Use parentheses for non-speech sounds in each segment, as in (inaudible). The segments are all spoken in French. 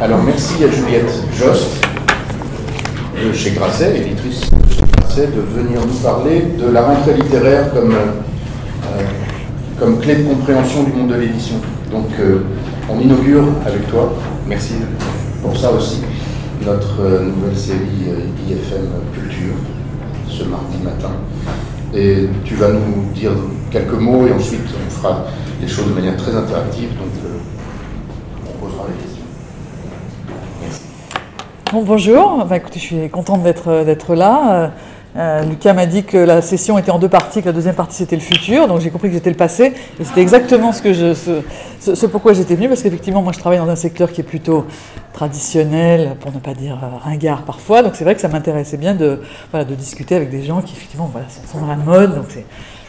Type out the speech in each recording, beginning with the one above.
Alors merci à Juliette Jost de chez Grasset, éditrice de chez Grasset, de venir nous parler de la rentrée littéraire comme, euh, comme clé de compréhension du monde de l'édition. Donc euh, on inaugure avec toi, merci pour ça aussi, notre euh, nouvelle série IFM Culture ce mardi matin. Et tu vas nous dire quelques mots et ensuite on fera les choses de manière très interactive on posera les questions. Bon, bonjour, bah, écoutez, je suis contente d'être là. Euh, Lucas m'a dit que la session était en deux parties, que la deuxième partie c'était le futur, donc j'ai compris que j'étais le passé, et c'était exactement ce, que je, ce, pourquoi j'étais venu, parce qu'effectivement moi je travaille dans un secteur qui est plutôt traditionnel, pour ne pas dire euh, ringard parfois, donc c'est vrai que ça m'intéressait bien de, discuter avec des gens qui effectivement sont dans la mode, donc c'est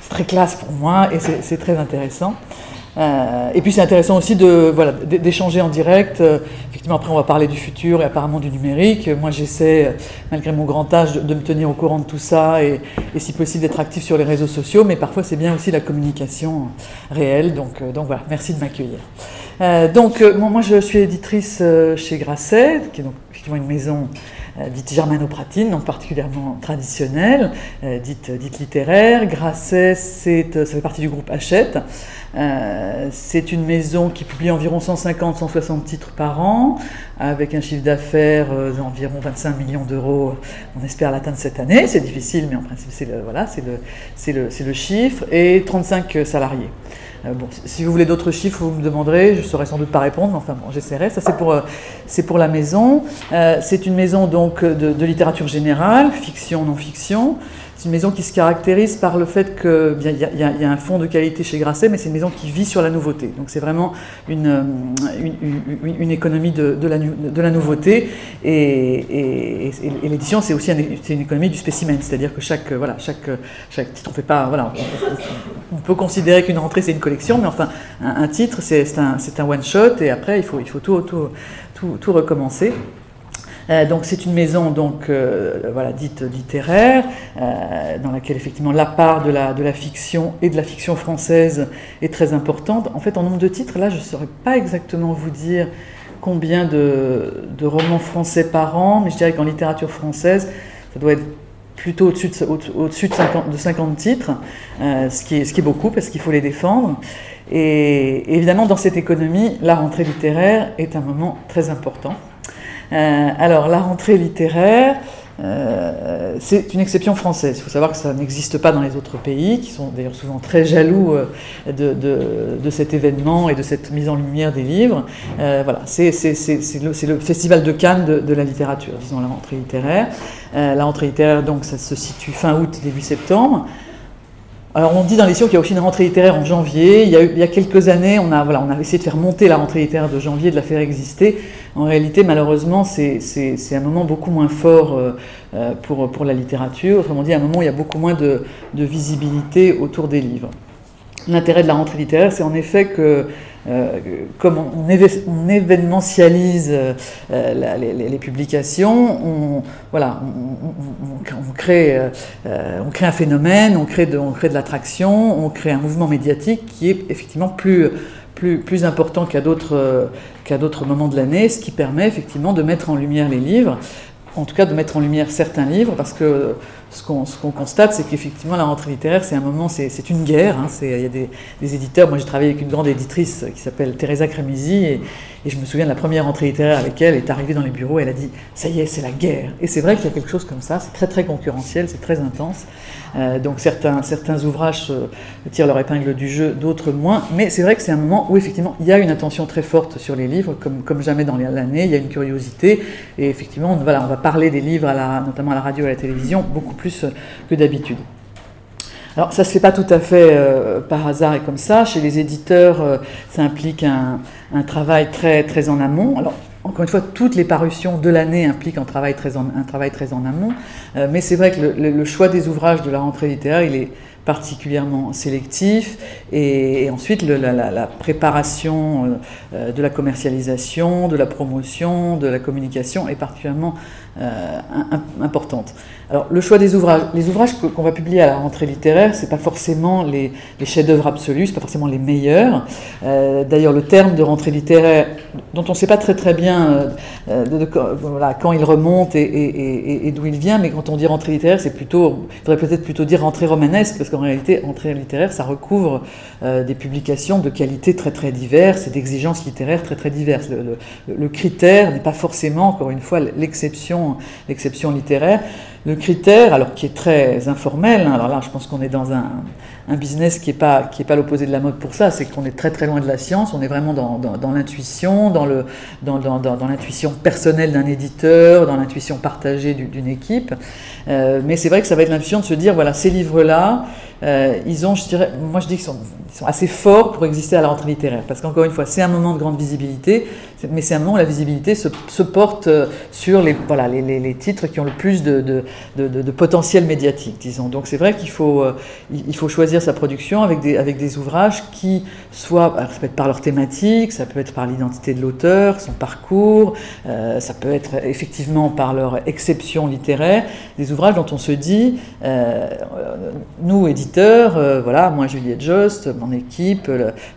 très classe pour moi, et c'est très intéressant. Euh, et puis c'est intéressant aussi de voilà d'échanger en direct. Euh, effectivement, après on va parler du futur et apparemment du numérique. Moi, j'essaie, malgré mon grand âge, de, me tenir au courant de tout ça et, si possible d'être actif sur les réseaux sociaux. Mais parfois, c'est bien aussi la communication réelle. Donc, euh, donc voilà, merci de m'accueillir. donc moi, je suis éditrice chez Grasset, qui est donc effectivement une maison dite germanopratine, donc particulièrement traditionnelle, dite, dite littéraire. Grasset, c'est, ça fait partie du groupe Hachette. Euh, c'est une maison qui publie environ 150-160 titres par an, avec un chiffre d'affaires euh, d'environ 25 millions d'euros. On espère l'atteindre cette année. C'est difficile, mais en principe, c'est voilà, c'est le, le, le, chiffre. Et 35 salariés. Euh, si vous voulez d'autres chiffres, vous me demanderez. Je ne saurais sans doute pas répondre, mais enfin, bon, j'essaierai. Ça, c'est pour, c'est pour la maison. c'est une maison donc de littérature générale, fiction, non-fiction. C'est une maison qui se caractérise par le fait qu'il y, y, a un fond de qualité chez Grasset, mais c'est une maison qui vit sur la nouveauté. Donc c'est vraiment une, euh, économie de, la, nouveauté. Et, l'édition, c'est aussi une économie du spécimen, c'est-à-dire que chaque, voilà, chaque, chaque titre, on fait pas. Voilà, on, peut considérer qu'une rentrée, c'est une collection, mais enfin, un, titre, c'est un, un one-shot, et après, il faut, il faut tout, tout, tout recommencer. Euh, donc c'est une maison donc euh, voilà dite littéraire euh, dans laquelle effectivement la part de la de la fiction et de la fiction française est très importante. En fait, en nombre de titres, là, je ne saurais pas exactement vous dire combien de, de romans français par an, mais je dirais qu'en littérature française, ça doit être plutôt au-dessus de, au-dessus de, 50, de 50 titres, ce, qui est, ce qui est beaucoup parce qu'il faut les défendre. Et évidemment, dans cette économie, la rentrée littéraire est un moment très important. Euh, alors, la rentrée littéraire, euh, c'est une exception française. Il faut savoir que ça n'existe pas dans les autres pays, qui sont d'ailleurs souvent très jaloux euh, de, cet événement et de cette mise en lumière des livres. voilà, c'est le, festival de Cannes de, la littérature, disons la rentrée littéraire. la rentrée littéraire, donc, ça se situe fin août, début septembre. Alors on dit dans les qu'il y a aussi une rentrée littéraire en janvier. Il y a, quelques années, on a, voilà, on essayé de faire monter la rentrée littéraire de janvier, de la faire exister. En réalité, malheureusement, c'est un moment beaucoup moins fort euh, euh, pour, pour la littérature. Autrement dit, un moment où il y a beaucoup moins de visibilité autour des livres. L'intérêt de la rentrée littéraire, c'est en effet que euh, comme on, événementialise les, publications, on, voilà, on, crée, on crée un phénomène, on crée de, de l'attraction, on crée un mouvement médiatique qui est effectivement plus, plus, plus important qu'à d'autres qu'à d'autres moments de l'année, ce qui permet effectivement de mettre en lumière les livres, en tout cas de mettre en lumière certains livres, parce que ce qu'on constate, c'est qu'effectivement, la rentrée littéraire, c'est un moment, c'est une guerre. Hein, il y a des, éditeurs. Moi, j'ai travaillé avec une grande éditrice qui s'appelle Teresa Crémisi, et, je me souviens de la première rentrée littéraire avec elle. Est arrivée dans les bureaux, elle a dit Ça y est, c'est la guerre. Et c'est vrai qu'il y a quelque chose comme ça. C'est très, très concurrentiel, c'est très intense. Euh, donc, certains, certains ouvrages tirent leur épingle du jeu, d'autres moins. Mais c'est vrai que c'est un moment où, effectivement, il y a une attention très forte sur les livres, comme, comme jamais dans l'année. Il y a une curiosité. Et effectivement, voilà, on va parler des livres, à la, notamment à la radio et à la télévision, beaucoup plus que d'habitude. Alors ça ne se fait pas tout à fait euh, par hasard et comme ça. Chez les éditeurs, euh, ça implique un, travail très, très en amont. Alors encore une fois, toutes les parutions de l'année impliquent un travail très en, un travail très en amont. Euh, mais c'est vrai que le, choix des ouvrages de la rentrée littéraire, il est particulièrement sélectif. Et, ensuite, la, préparation de la commercialisation, de la promotion, de la communication est particulièrement importante. Alors, le choix des ouvrages. Les ouvrages qu'on va publier à la rentrée littéraire, c'est pas forcément les, chefs-d'œuvre absolus, c'est pas forcément les meilleurs. Euh, d'ailleurs, le terme de rentrée littéraire, dont on ne sait pas très très bien euh, quand il remonte et, d'où il vient, mais quand on dit rentrée littéraire, c'est plutôt, il faudrait peut-être plutôt dire rentrée romanesque, parce qu'en réalité, rentrée littéraire, ça recouvre euh, des publications de qualité très très diverses et d'exigences littéraires très très diverses. Le critère n'est pas forcément, encore une fois, l'exception, l'exception littéraire. Le critère, alors qui est très informel, hein, alors là je pense qu'on est dans un, un business qui n'est pas, pas l'opposé de la mode pour ça, c'est qu'on est très très loin de la science, on est vraiment dans, dans, l'intuition, dans, dans, dans, l'intuition personnelle d'un éditeur, dans l'intuition partagée d'une équipe. Euh, mais c'est vrai que ça va être l'intuition de se dire, voilà, ces livres-là, euh, ils ont, je dirais, moi je dis qu'ils sont, sont assez forts pour exister à la rentrée littéraire, parce qu'encore une fois, c'est un moment de grande visibilité, mais c'est un moment où la visibilité se, porte euh, sur les, voilà, les, les, titres qui ont le plus de, de, potentiel médiatique, disons. Donc c'est vrai qu'il faut, il faut choisir sa production avec des, avec des ouvrages qui soient, ça peut être par leur thématique, ça peut être par l'identité de l'auteur, son parcours, euh, ça peut être effectivement par leur exception littéraire, des ouvrages dont on se dit, euh, nous éditeurs, euh, voilà, moi Juliette Jost, mon équipe,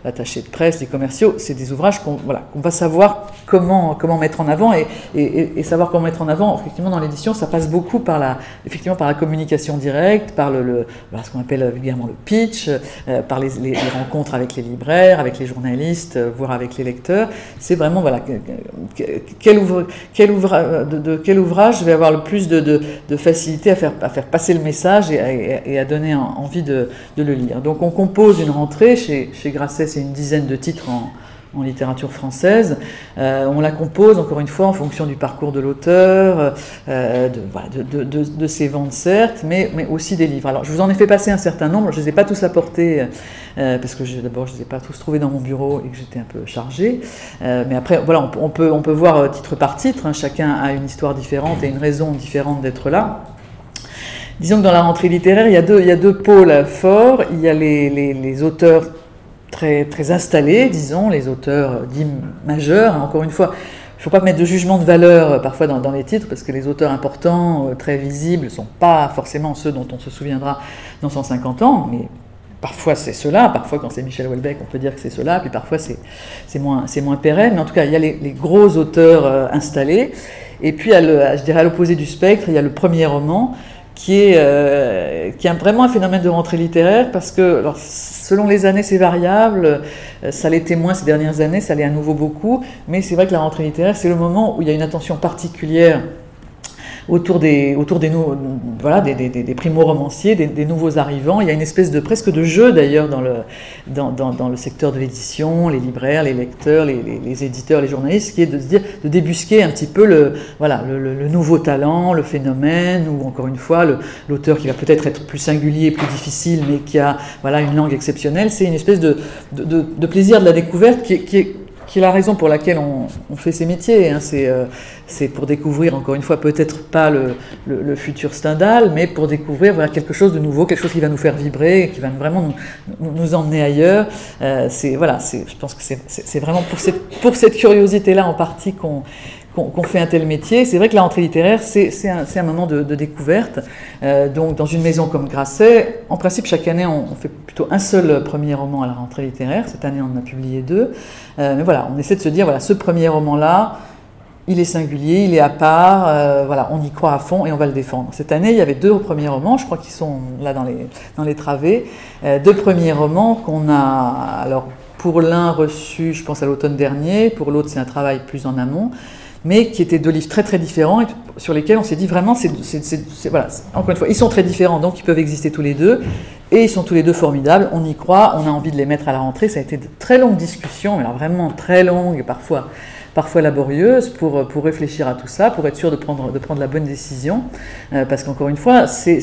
l'attaché de presse, les commerciaux, c'est des ouvrages qu'on voilà, qu'on va savoir comment, comment mettre en avant et, savoir comment mettre en avant, effectivement dans l'édition, ça passe beaucoup par la, effectivement, par la communication directe, par le, le ce qu'on appelle vulgairement le pitch, euh, par les, rencontres avec les libraires, avec les journalistes, euh, voire avec les lecteurs. C'est vraiment, voilà, quel, quel, de, quel ouvrage je vais avoir le plus de, facilité à faire, à faire passer le message et, à, donner envie de, le lire. Donc on compose une rentrée, chez, chez Grasset c'est une dizaine de titres en, en littérature française. Euh, on la compose, encore une fois, en fonction du parcours de l'auteur, euh, de, ses ventes, certes, mais, aussi des livres. Alors, je vous en ai fait passer un certain nombre, je ne les ai pas tous apportés, euh, parce que d'abord, je ne les ai pas tous trouvés dans mon bureau et que j'étais un peu chargé. mais après, voilà, on, peut, voir titre par titre, hein. chacun a une histoire différente et une raison différente d'être là. Disons que dans la rentrée littéraire, il y a deux, pôles forts. Il y a les auteurs très, installés, disons, les auteurs dits majeurs. Encore une fois, il ne faut pas mettre de jugement de valeur euh, parfois dans, les titres, parce que les auteurs importants, euh, très visibles, ne sont pas forcément ceux dont on se souviendra dans 150 ans, mais parfois c'est cela, parfois quand c'est Michel Houellebecq, on peut dire que c'est cela, puis parfois c'est moins, moins pérenne, mais en tout cas, il y a les, gros auteurs euh, installés, et puis, je dirais à l'opposé du spectre, il y a le premier roman, qui est, euh, qui est vraiment un phénomène de rentrée littéraire parce que alors, selon les années c'est variable, euh, ça l'était moins ces dernières années, ça l'est à nouveau beaucoup, mais c'est vrai que la rentrée littéraire c'est le moment où il y a une attention particulière autour des, autour des, voilà, des, des, des primo-romanciers, des, nouveaux arrivants. Il y a une espèce de presque de jeu d'ailleurs dans le, dans, dans, dans le secteur de l'édition, les libraires, les lecteurs, les, les, éditeurs, les journalistes, qui est de se dire, de débusquer un petit peu le, voilà, le, le, nouveau talent, le phénomène, ou encore une fois l'auteur qui va peut-être être plus singulier, plus difficile, mais qui a voilà, une langue exceptionnelle. C'est une espèce de, de, de, plaisir de la découverte qui qui est qui est la raison pour laquelle on, fait ces métiers. Hein. Euh, c'est pour découvrir, encore une fois, peut-être pas le, futur Stendhal, mais pour découvrir voilà, quelque chose de nouveau, quelque chose qui va nous faire vibrer, qui va vraiment nous, emmener ailleurs. Euh, voilà, je pense que c'est vraiment pour cette, pour cette curiosité-là en partie qu'on qu'on fait un tel métier. C'est vrai que la rentrée littéraire, c'est un, moment de, découverte. Euh, donc, dans une maison comme Grasset, en principe, chaque année, on, fait plutôt un seul premier roman à la rentrée littéraire. Cette année, on en a publié deux. Euh, mais voilà, on essaie de se dire, voilà, ce premier roman-là, il est singulier, il est à part, euh, voilà, on y croit à fond et on va le défendre. Cette année, il y avait deux premiers romans, je crois qu'ils sont là dans les, dans les travées, deux premiers romans qu'on a, alors pour l'un reçu, je pense à l'automne dernier, pour l'autre c'est un travail plus en amont mais qui étaient deux livres très très différents et sur lesquels on s'est dit vraiment, c'est, voilà, encore une fois, ils sont très différents, donc ils peuvent exister tous les deux, et ils sont tous les deux formidables, on y croit, on a envie de les mettre à la rentrée, ça a été de très longues discussions, mais alors vraiment très longues, parfois, parfois laborieuses, pour, pour réfléchir à tout ça, pour être sûr de prendre, de prendre la bonne décision, euh, parce qu'encore une fois, c'est,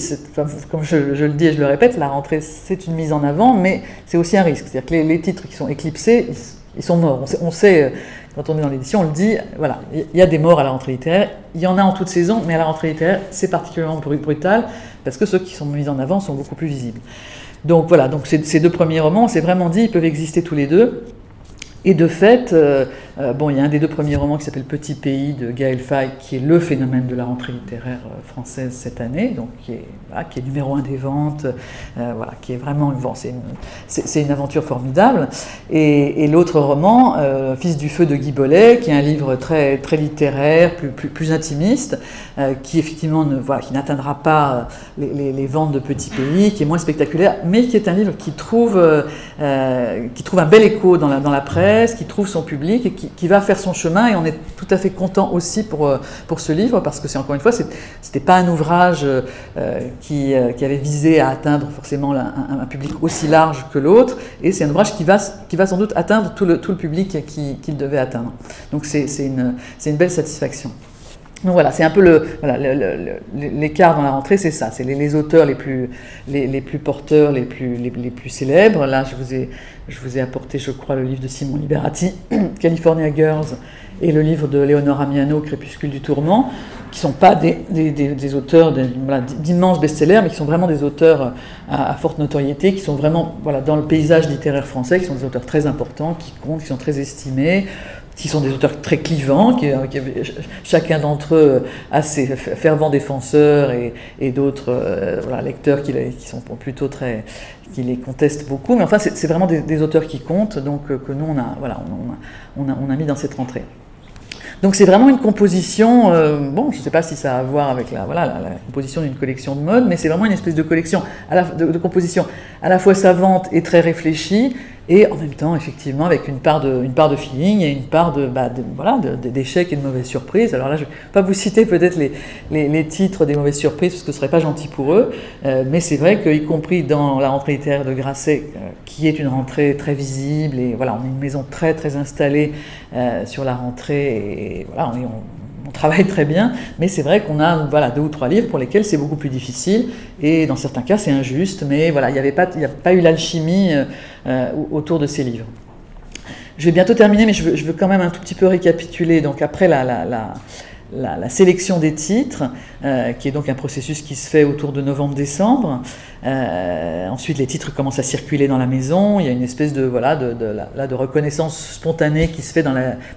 comme je, le dis et je le répète, la rentrée c'est une mise en avant, mais c'est aussi un risque, c'est-à-dire que les, les, titres qui sont éclipsés, ils, sont morts, on sait, euh, quand on est dans l'édition, on le dit, voilà, il y a des morts à la rentrée littéraire, il y en a en toute saison, mais à la rentrée littéraire, c'est particulièrement brutal, parce que ceux qui sont mis en avant sont beaucoup plus visibles. Donc voilà, donc ces deux premiers romans, on s'est vraiment dit, ils peuvent exister tous les deux. Et de fait, euh, euh, bon, il y a un des deux premiers romans qui s'appelle Petit Pays de Gaël Faye, qui est le phénomène de la rentrée littéraire euh, française cette année, donc qui est, numéro un des ventes, voilà, qui est vraiment bon, c'est une, une, aventure formidable. Et, l'autre roman, Fils du feu de Guy Bollet, qui est un livre très, très littéraire, plus, plus, plus intimiste, qui effectivement ne, voilà, qui n'atteindra pas les, les, ventes de Petit Pays, qui est moins spectaculaire, mais qui est un livre qui trouve, qui trouve un bel écho dans la, dans la presse qui trouve son public et qui, va faire son chemin. Et on est tout à fait content aussi pour, euh, pour ce livre, parce que c'est encore une fois, ce n'était pas un ouvrage euh, qui, euh, qui, avait visé à atteindre forcément un, public aussi large que l'autre, et c'est un ouvrage qui va, qui va sans doute atteindre tout le, tout le public qu'il devait atteindre. Donc c'est une, une belle satisfaction. Donc voilà, c'est un peu l'écart dans la rentrée, c'est ça, c'est les, auteurs les plus, les, plus porteurs, les plus, les, plus célèbres. Là, je vous, ai, je vous ai apporté, je crois, le livre de Simon Liberati, (clears throat) California Girls, et le livre de Léonore Amiano, Crépuscule du Tourment, qui ne sont pas des, des, auteurs d'immenses best-sellers, mais qui sont vraiment des auteurs à, forte notoriété, qui sont vraiment voilà, dans le paysage littéraire français, qui sont des auteurs très importants, qui comptent, qui sont très estimés qui sont des auteurs très clivants, qui, euh, chacun d'entre eux a ses fervents défenseurs et, d'autres euh, lecteurs qui, sont plutôt très, qui les contestent beaucoup. Mais enfin, c'est vraiment des, auteurs qui comptent, donc euh, que nous on a, voilà, on, a, on a, mis dans cette rentrée. Donc c'est vraiment une composition, bon, je ne sais pas si ça a à voir avec la, voilà, la, composition d'une collection de mode, mais c'est vraiment une espèce de collection, de, composition à la fois savante et très réfléchie, et en même temps, effectivement, avec une part de, une part de feeling et une part de, bah, voilà, d'échecs et de mauvaises surprises. Alors là, je ne vais pas vous citer peut-être les, les, titres des mauvaises surprises, parce que ce ne serait pas gentil pour eux, euh, mais c'est vrai qu'y compris dans la rentrée littéraire de Grasset, euh, qui est une rentrée très visible, et voilà, on est une maison très très installée euh, sur la rentrée, voilà, on, on on travaille très bien, mais c'est vrai qu'on a voilà, deux ou trois livres pour lesquels c'est beaucoup plus difficile, et dans certains cas c'est injuste, mais voilà, il n'y avait pas, a pas eu l'alchimie euh, euh, autour de ces livres. Je vais bientôt terminer, mais je veux, quand même un tout petit peu récapituler. Donc après la, sélection des titres, euh, qui est donc un processus qui se fait autour de novembre-décembre. Euh, ensuite, les titres commencent à circuler dans la maison. Il y a une espèce de, voilà, de, de, reconnaissance spontanée qui se fait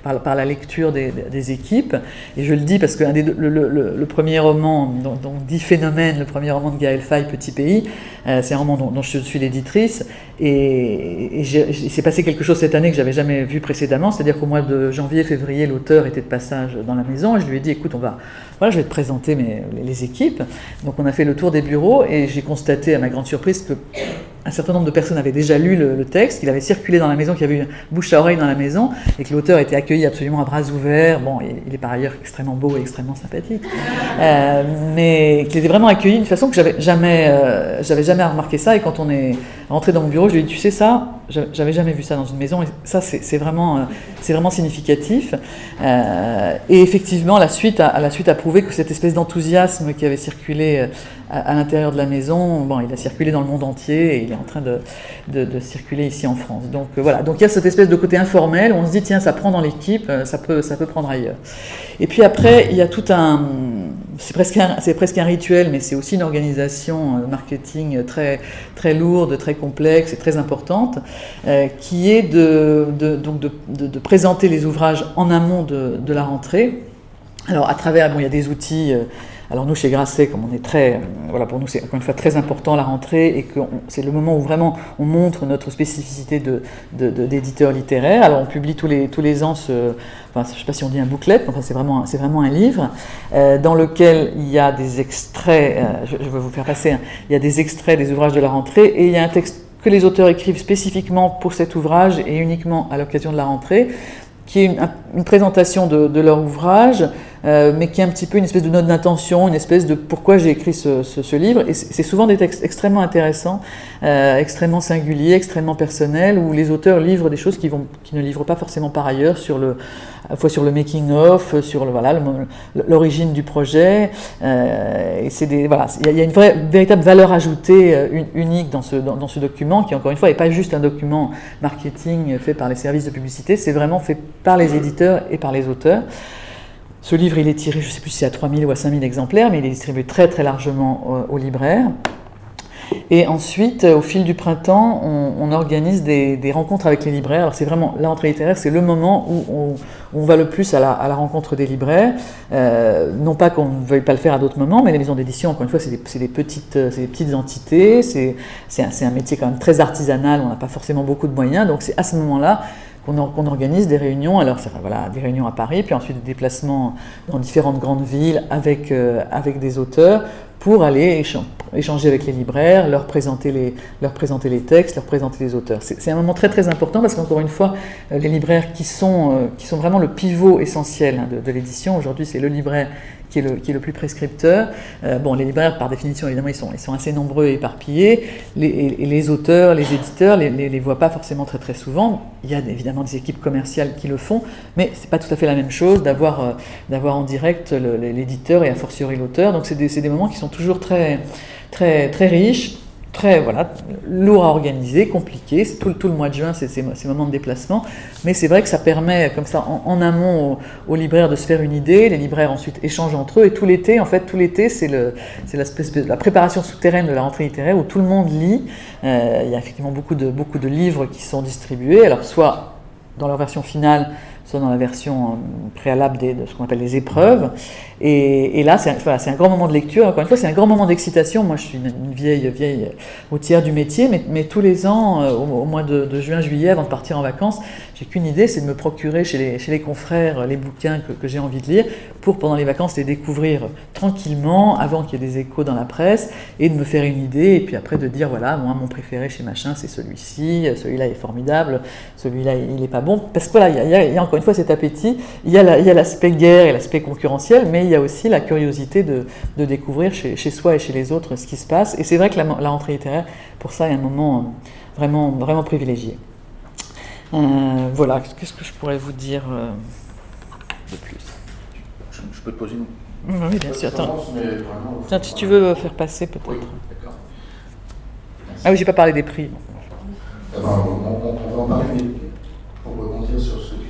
par, la lecture des, des, équipes. Et je le dis parce que le, premier roman, donc, dit Phénomène, le premier roman de Gaël Faye, Petit Pays, euh, c'est un roman dont, je suis l'éditrice. Et, il s'est passé quelque chose cette année que j'avais jamais vu précédemment, c'est-à-dire qu'au mois de janvier-février, l'auteur était de passage dans la maison. Et je lui ai dit, écoute, on va, je vais te présenter les équipes. Donc on a fait le tour des bureaux et j'ai constaté à ma grande surprise que un certain nombre de personnes avaient déjà lu le, texte, qu'il avait circulé dans la maison, qu'il y avait eu bouche à oreille dans la maison, et que l'auteur était accueilli absolument à bras ouverts. Bon, il est par ailleurs extrêmement beau et extrêmement sympathique, euh, mais qu'il était vraiment accueilli d'une façon que j'avais jamais, euh, j'avais jamais remarqué ça. Et quand on est rentré dans mon bureau, je lui ai dit, tu sais ça, j'avais jamais vu ça dans une maison, et ça c'est vraiment, euh, c'est vraiment significatif. et effectivement, la suite a, la suite a prouvé que cette espèce d'enthousiasme qui avait circulé à, l'intérieur de la maison, bon, il a circulé dans le monde entier et il est en train de, circuler ici en France. Donc euh, voilà, donc il y a cette espèce de côté informel où on se dit tiens ça prend dans l'équipe, euh, ça peut, ça peut prendre ailleurs. Et puis après il y a tout un, c'est presque un, presque un rituel, mais c'est aussi une organisation euh, marketing très, très lourde, très complexe et très importante, qui est de, donc de, présenter les ouvrages en amont de la rentrée. Alors à travers, bon, il y a des outils alors nous, chez Grasset, comme on est très, euh, voilà, pour nous c'est encore une fois très important la rentrée et que c'est le moment où vraiment on montre notre spécificité d'éditeur de, littéraire. Alors on publie tous les, tous les ans ce, enfin, je ne sais pas si on dit un booklet, enfin c'est vraiment, vraiment un livre euh, dans lequel il y a des extraits, euh, je, vais vous faire passer, il y a des extraits des ouvrages de la rentrée et il y a un texte que les auteurs écrivent spécifiquement pour cet ouvrage et uniquement à l'occasion de la rentrée, qui est une, présentation de, de leur ouvrage, euh, mais qui est un petit peu une espèce de note d'intention, une espèce de pourquoi j'ai écrit ce, ce, ce, livre. Et c'est souvent des textes extrêmement intéressants, euh, extrêmement singuliers, extrêmement personnels, où les auteurs livrent des choses qui, vont, qui ne livrent pas forcément par ailleurs, sur le, à la fois sur le making of, sur le, voilà l'origine du projet. Euh, et c'est des voilà, il y, a une vraie, véritable valeur ajoutée euh, unique dans ce dans, ce document, qui encore une fois n'est pas juste un document marketing fait par les services de publicité, c'est vraiment fait par les éditeurs et par les auteurs. Ce livre, il est tiré, je ne sais plus si c'est à 3000 ou à 5000 exemplaires, mais il est distribué très très largement aux, libraires. Et ensuite, au fil du printemps, on, organise des, rencontres avec les libraires. Alors c'est vraiment, la littéraire, c'est le moment où on, va le plus à la, rencontre des libraires. non pas qu'on ne veuille pas le faire à d'autres moments, mais les maisons d'édition, encore une fois, c'est des, petites, entités, c'est un métier quand même très artisanal, on n'a pas forcément beaucoup de moyens, donc c'est à ce moment-là qu'on organise des réunions, alors voilà, des réunions à Paris, puis ensuite des déplacements dans différentes grandes villes avec, euh, des auteurs pour aller échanger avec les libraires, leur présenter les, textes, leur présenter les auteurs. C'est un moment très très important parce qu'encore une fois, euh, les libraires qui sont, euh, qui sont vraiment le pivot essentiel hein, de l'édition, aujourd'hui c'est le libraire qui est le, plus prescripteur. Euh, bon, les libraires, par définition, évidemment, ils sont, assez nombreux et éparpillés. Les, et, les auteurs, les éditeurs, les, les, voient pas forcément très très souvent. Il y a évidemment des équipes commerciales qui le font, mais c'est pas tout à fait la même chose d'avoir euh, d'avoir en direct l'éditeur et a fortiori l'auteur. Donc c'est des, des moments qui sont toujours très très très riches très voilà, lourd à organiser, compliqué. Tout, tout le mois de juin, c'est ces moments de déplacement. Mais c'est vrai que ça permet, comme ça, en, amont, aux, libraires de se faire une idée. Les libraires ensuite échangent entre eux. Et tout l'été, en fait, tout l'été, c'est la préparation souterraine de la rentrée littéraire où tout le monde lit. Euh, il y a effectivement beaucoup de, beaucoup de livres qui sont distribués. Alors, soit dans leur version finale, soit dans la version euh, préalable de ce qu'on appelle les épreuves. Et, là, c'est un, un, grand moment de lecture. Encore une fois, c'est un grand moment d'excitation. Moi, je suis une, vieille, vieille tiers du métier, mais, mais tous les ans, euh, au, mois de, juin, juillet, avant de partir en vacances, j'ai qu'une idée, c'est de me procurer chez les, chez les confrères les bouquins que, j'ai envie de lire pour, pendant les vacances, les découvrir tranquillement, avant qu'il y ait des échos dans la presse, et de me faire une idée, et puis après de dire, voilà, moi, mon préféré chez machin, c'est celui-ci, celui-là est formidable, celui-là, il n'est pas bon. Parce que voilà, il y, a, y encore une fois cet appétit, il y a l'aspect guerre et l'aspect concurrentiel, mais il y a aussi la curiosité de, de découvrir chez, chez, soi et chez les autres ce qui se passe. Et c'est vrai que la, la, rentrée littéraire, pour ça, est un moment euh, vraiment, vraiment privilégié. Euh, voilà, qu'est-ce que je pourrais vous dire euh, de plus? Je, peux te poser une Oui, bien sûr. Attends. Tiens, si tu veux faire passer peut-être. Oui. Ah oui, j'ai pas parlé des prix. on, on, va en parler, mais pour rebondir sur ce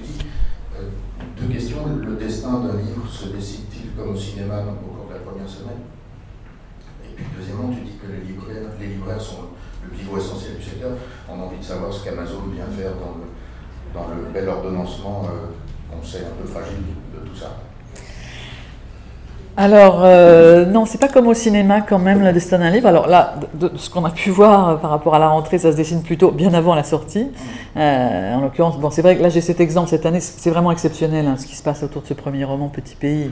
deux questions. Le destin d'un livre se décide comme au cinéma au cours de la première semaine? Et puis deuxièmement, tu dis que les libraires, les libraires sont le pivot essentiel du secteur. On a envie de savoir ce qu'Amazon vient faire dans le, dans le bel ordonnancement euh, qu'on sait un peu fragile de tout ça. Alors, euh, non, c'est pas comme au cinéma quand même, le destin d'un livre. Alors là, de, ce qu'on a pu voir euh, par rapport à la rentrée, ça se dessine plutôt bien avant la sortie. Euh, en l'occurrence, bon, c'est vrai que là j'ai cet exemple cette année, c'est vraiment exceptionnel hein, ce qui se passe autour de ce premier roman, Petit Pays.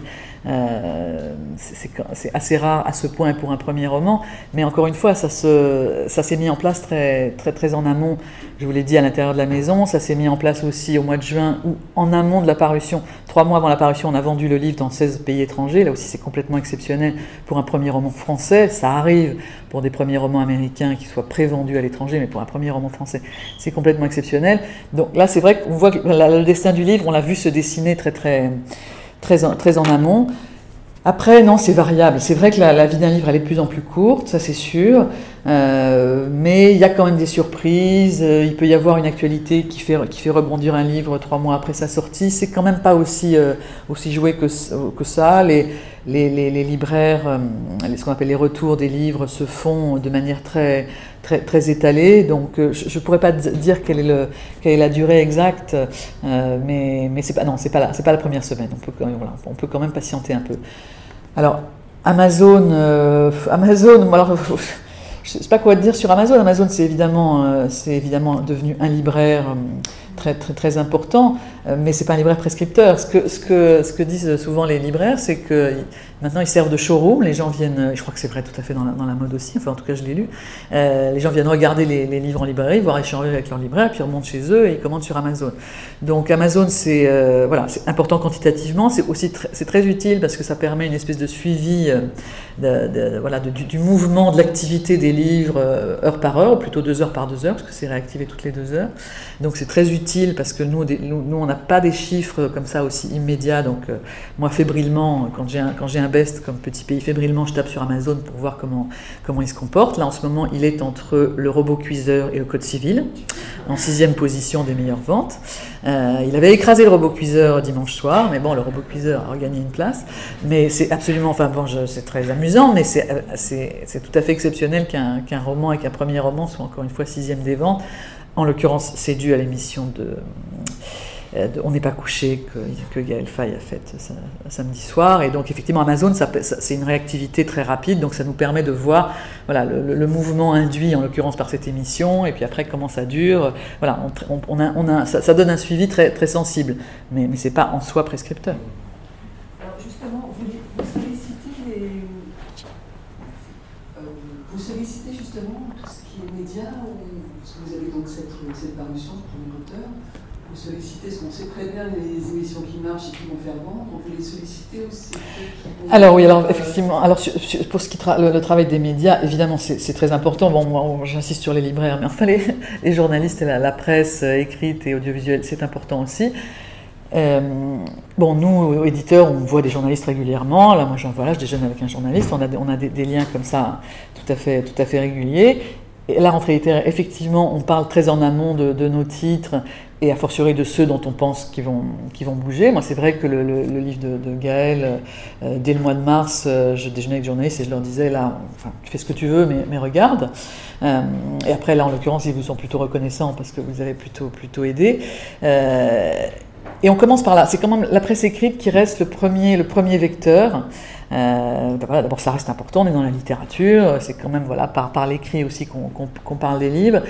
C'est assez rare à ce point pour un premier roman, mais encore une fois, ça s'est mis en place très, très, très en amont. Je vous l'ai dit à l'intérieur de la maison, ça s'est mis en place aussi au mois de juin, où en amont de la parution, trois mois avant la parution, on a vendu le livre dans 16 pays étrangers. Là aussi, c'est complètement exceptionnel pour un premier roman français. Ça arrive pour des premiers romans américains qui soient prévendus à l'étranger, mais pour un premier roman français, c'est complètement exceptionnel. Donc là, c'est vrai qu'on voit que le destin du livre, on l'a vu se dessiner très, très très en, très en amont. Après, non, c'est variable. C'est vrai que la, vie d'un livre, elle est de plus en plus courte, ça c'est sûr. Euh, mais il y a quand même des surprises. Euh, il peut y avoir une actualité qui fait, qui fait rebondir un livre trois mois après sa sortie. C'est quand même pas aussi, euh, aussi joué que, que ça. Les, libraires, ce qu'on appelle les retours des livres, se font de manière très, très, étalée. Donc je ne pourrais pas dire quelle est, la durée exacte, mais, mais pas, non, c'est pas, la, pas la première semaine. On peut, quand même, patienter un peu. Alors, Amazon, Amazon, alors (laughs) je ne sais pas quoi dire sur Amazon. Amazon, c'est évidemment, euh, évidemment devenu un libraire euh, très, très, important, euh, mais ce n'est pas un libraire prescripteur. Ce que, ce, que, ce que disent souvent les libraires, c'est que maintenant ils servent de showroom, les gens viennent, je crois que c'est vrai tout à fait dans la, dans la, mode aussi, enfin en tout cas je l'ai lu, les gens viennent regarder les, livres en librairie, voir échanger avec leur libraire, puis ils remontent chez eux et ils commandent sur Amazon. Donc Amazon, c'est voilà, important quantitativement, c'est aussi très utile parce que ça permet une espèce de suivi de, voilà, du, mouvement, de l'activité des livres euh, heure par heure, ou plutôt deux heures par deux heures, parce que c'est réactivé toutes les deux heures. Donc c'est très utile parce que nous, nous, on n'a pas des chiffres comme ça aussi immédiats. Donc, euh, moi, fébrilement, quand j'ai un, un best comme petit pays, fébrilement, je tape sur Amazon pour voir comment, comment il se comporte. Là, en ce moment, il est entre le robot cuiseur et le code civil, en sixième position des meilleures ventes. Euh, il avait écrasé le robot cuiseur dimanche soir, mais bon, le robot cuiseur a regagné une place. Mais c'est absolument, enfin bon, c'est très amusant, mais c'est, c'est, tout à fait exceptionnel qu'un, qu'un roman et qu'un premier roman soit encore une fois sixième des ventes. En l'occurrence, c'est dû à l'émission de, euh, On n'est pas couché que, Gaël Faye a faite samedi soir. Et donc, effectivement, Amazon, c'est une réactivité très rapide. Donc, ça nous permet de voir voilà, le, mouvement induit, en l'occurrence, par cette émission. Et puis après, comment ça dure. Voilà, on a, ça, donne un suivi très, très sensible. Mais, mais ce n'est pas en soi prescripteur. Alors, justement, vous, vous sollicitez les. Euh, vous sollicitez justement tout ce qui est média vous avez donc cette, parution, ce premier auteur, vous sollicitez, parce qu'on sait très bien les émissions qui marchent et qui vont faire vendre, vous les sollicitez aussi Alors oui, alors effectivement, alors pour ce qui le, travail des médias, évidemment c'est très important. Bon, moi j'insiste sur les libraires, mais enfin les, les journalistes et la, presse euh, écrite et audiovisuelle, c'est important aussi. Euh, bon, nous, éditeurs, on voit des journalistes régulièrement. Là, moi, j'en vois là, je déjeune avec un journaliste. On a, on a des, des, liens comme ça tout à fait, tout à fait réguliers la rentrée littéraire, effectivement, on parle très en amont de, nos titres et a fortiori de ceux dont on pense qu'ils vont, vont bouger. Moi, c'est vrai que le, livre de, Gaël, euh, dès le mois de mars, euh, je déjeunais avec des journalistes et je leur disais, là, tu fais ce que tu veux, mais, mais regarde. Euh, et après, là, en l'occurrence, ils vous sont plutôt reconnaissants parce que vous avez plutôt, plutôt aidé. et on commence par là. C'est quand même la presse écrite qui reste le premier, le premier vecteur. Euh, D'abord, ça reste important, on est dans la littérature, c'est quand même voilà, par, l'écrit aussi qu'on parle des livres.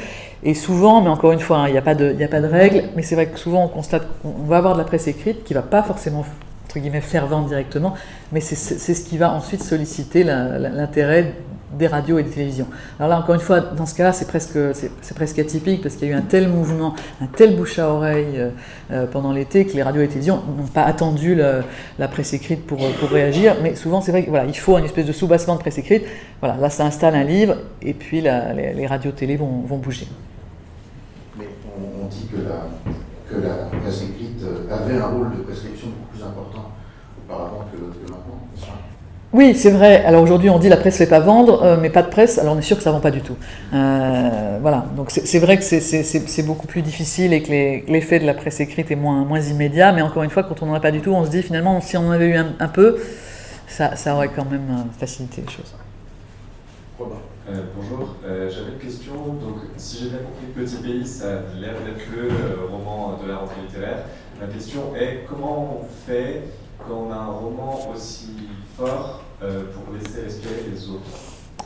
Et souvent, mais encore une fois, hein, il n'y a, pas de, règle, mais c'est vrai que souvent on constate qu'on va avoir de la presse écrite qui ne va pas forcément entre guillemets, faire vendre directement, mais c'est ce qui va ensuite solliciter l'intérêt des radios et des télévisions. Alors là, encore une fois, dans ce cas-là, c'est presque, c'est presque atypique parce qu'il y a eu un tel mouvement, un tel bouche à oreille euh, euh, pendant l'été que les radios et les télévisions n'ont pas attendu la presse écrite pour, pour réagir. Mais souvent, c'est vrai qu'il voilà, il faut une espèce de soubassement de presse écrite. Voilà, là, ça installe un livre et puis les, les radios-télé vont, vont, bouger. Mais on, dit que la, que la presse écrite avait un rôle de prescription beaucoup plus important auparavant que, que maintenant. Oui, c'est vrai. Alors aujourd'hui, on dit la presse ne fait pas vendre, euh, mais pas de presse. Alors on est sûr que ça ne vend pas du tout. Euh, voilà. Donc c'est vrai que c'est beaucoup plus difficile et que l'effet de la presse écrite est moins, moins immédiat. Mais encore une fois, quand on n'en a pas du tout, on se dit finalement, si on en avait eu un, peu, ça, ça, aurait quand même euh, facilité les choses. bonjour, j'avais une question. Donc, si j'ai bien compris, Petit Pays, ça a l'air d'être le roman de la rentrée littéraire. La question est comment on fait quand on a un roman aussi euh, pour laisser respirer les autres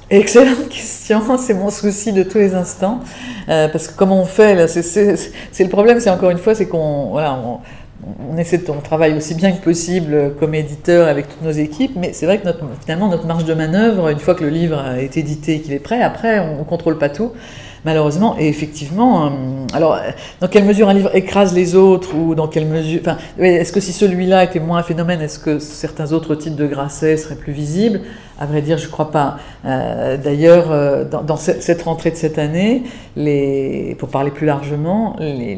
Excellente (laughs) question, c'est mon souci de tous les instants. Euh, parce que comment on fait, c'est le problème, c'est encore une fois, c'est qu'on voilà, on, essaie de, on travaille aussi bien que possible comme éditeur avec toutes nos équipes, mais c'est vrai que notre, finalement notre marge de manœuvre, une fois que le livre été édité et qu'il est prêt, après on ne contrôle pas tout malheureusement. Et effectivement, euh, alors, dans quelle mesure un livre écrase les autres ou dans quelle mesure. Enfin, est-ce que si celui-là était moins un phénomène, est-ce que certains autres types de Grasset seraient plus visibles? À vrai dire, je ne crois pas. Euh, d'ailleurs, euh, dans, cette rentrée de cette année, pour parler plus largement, les,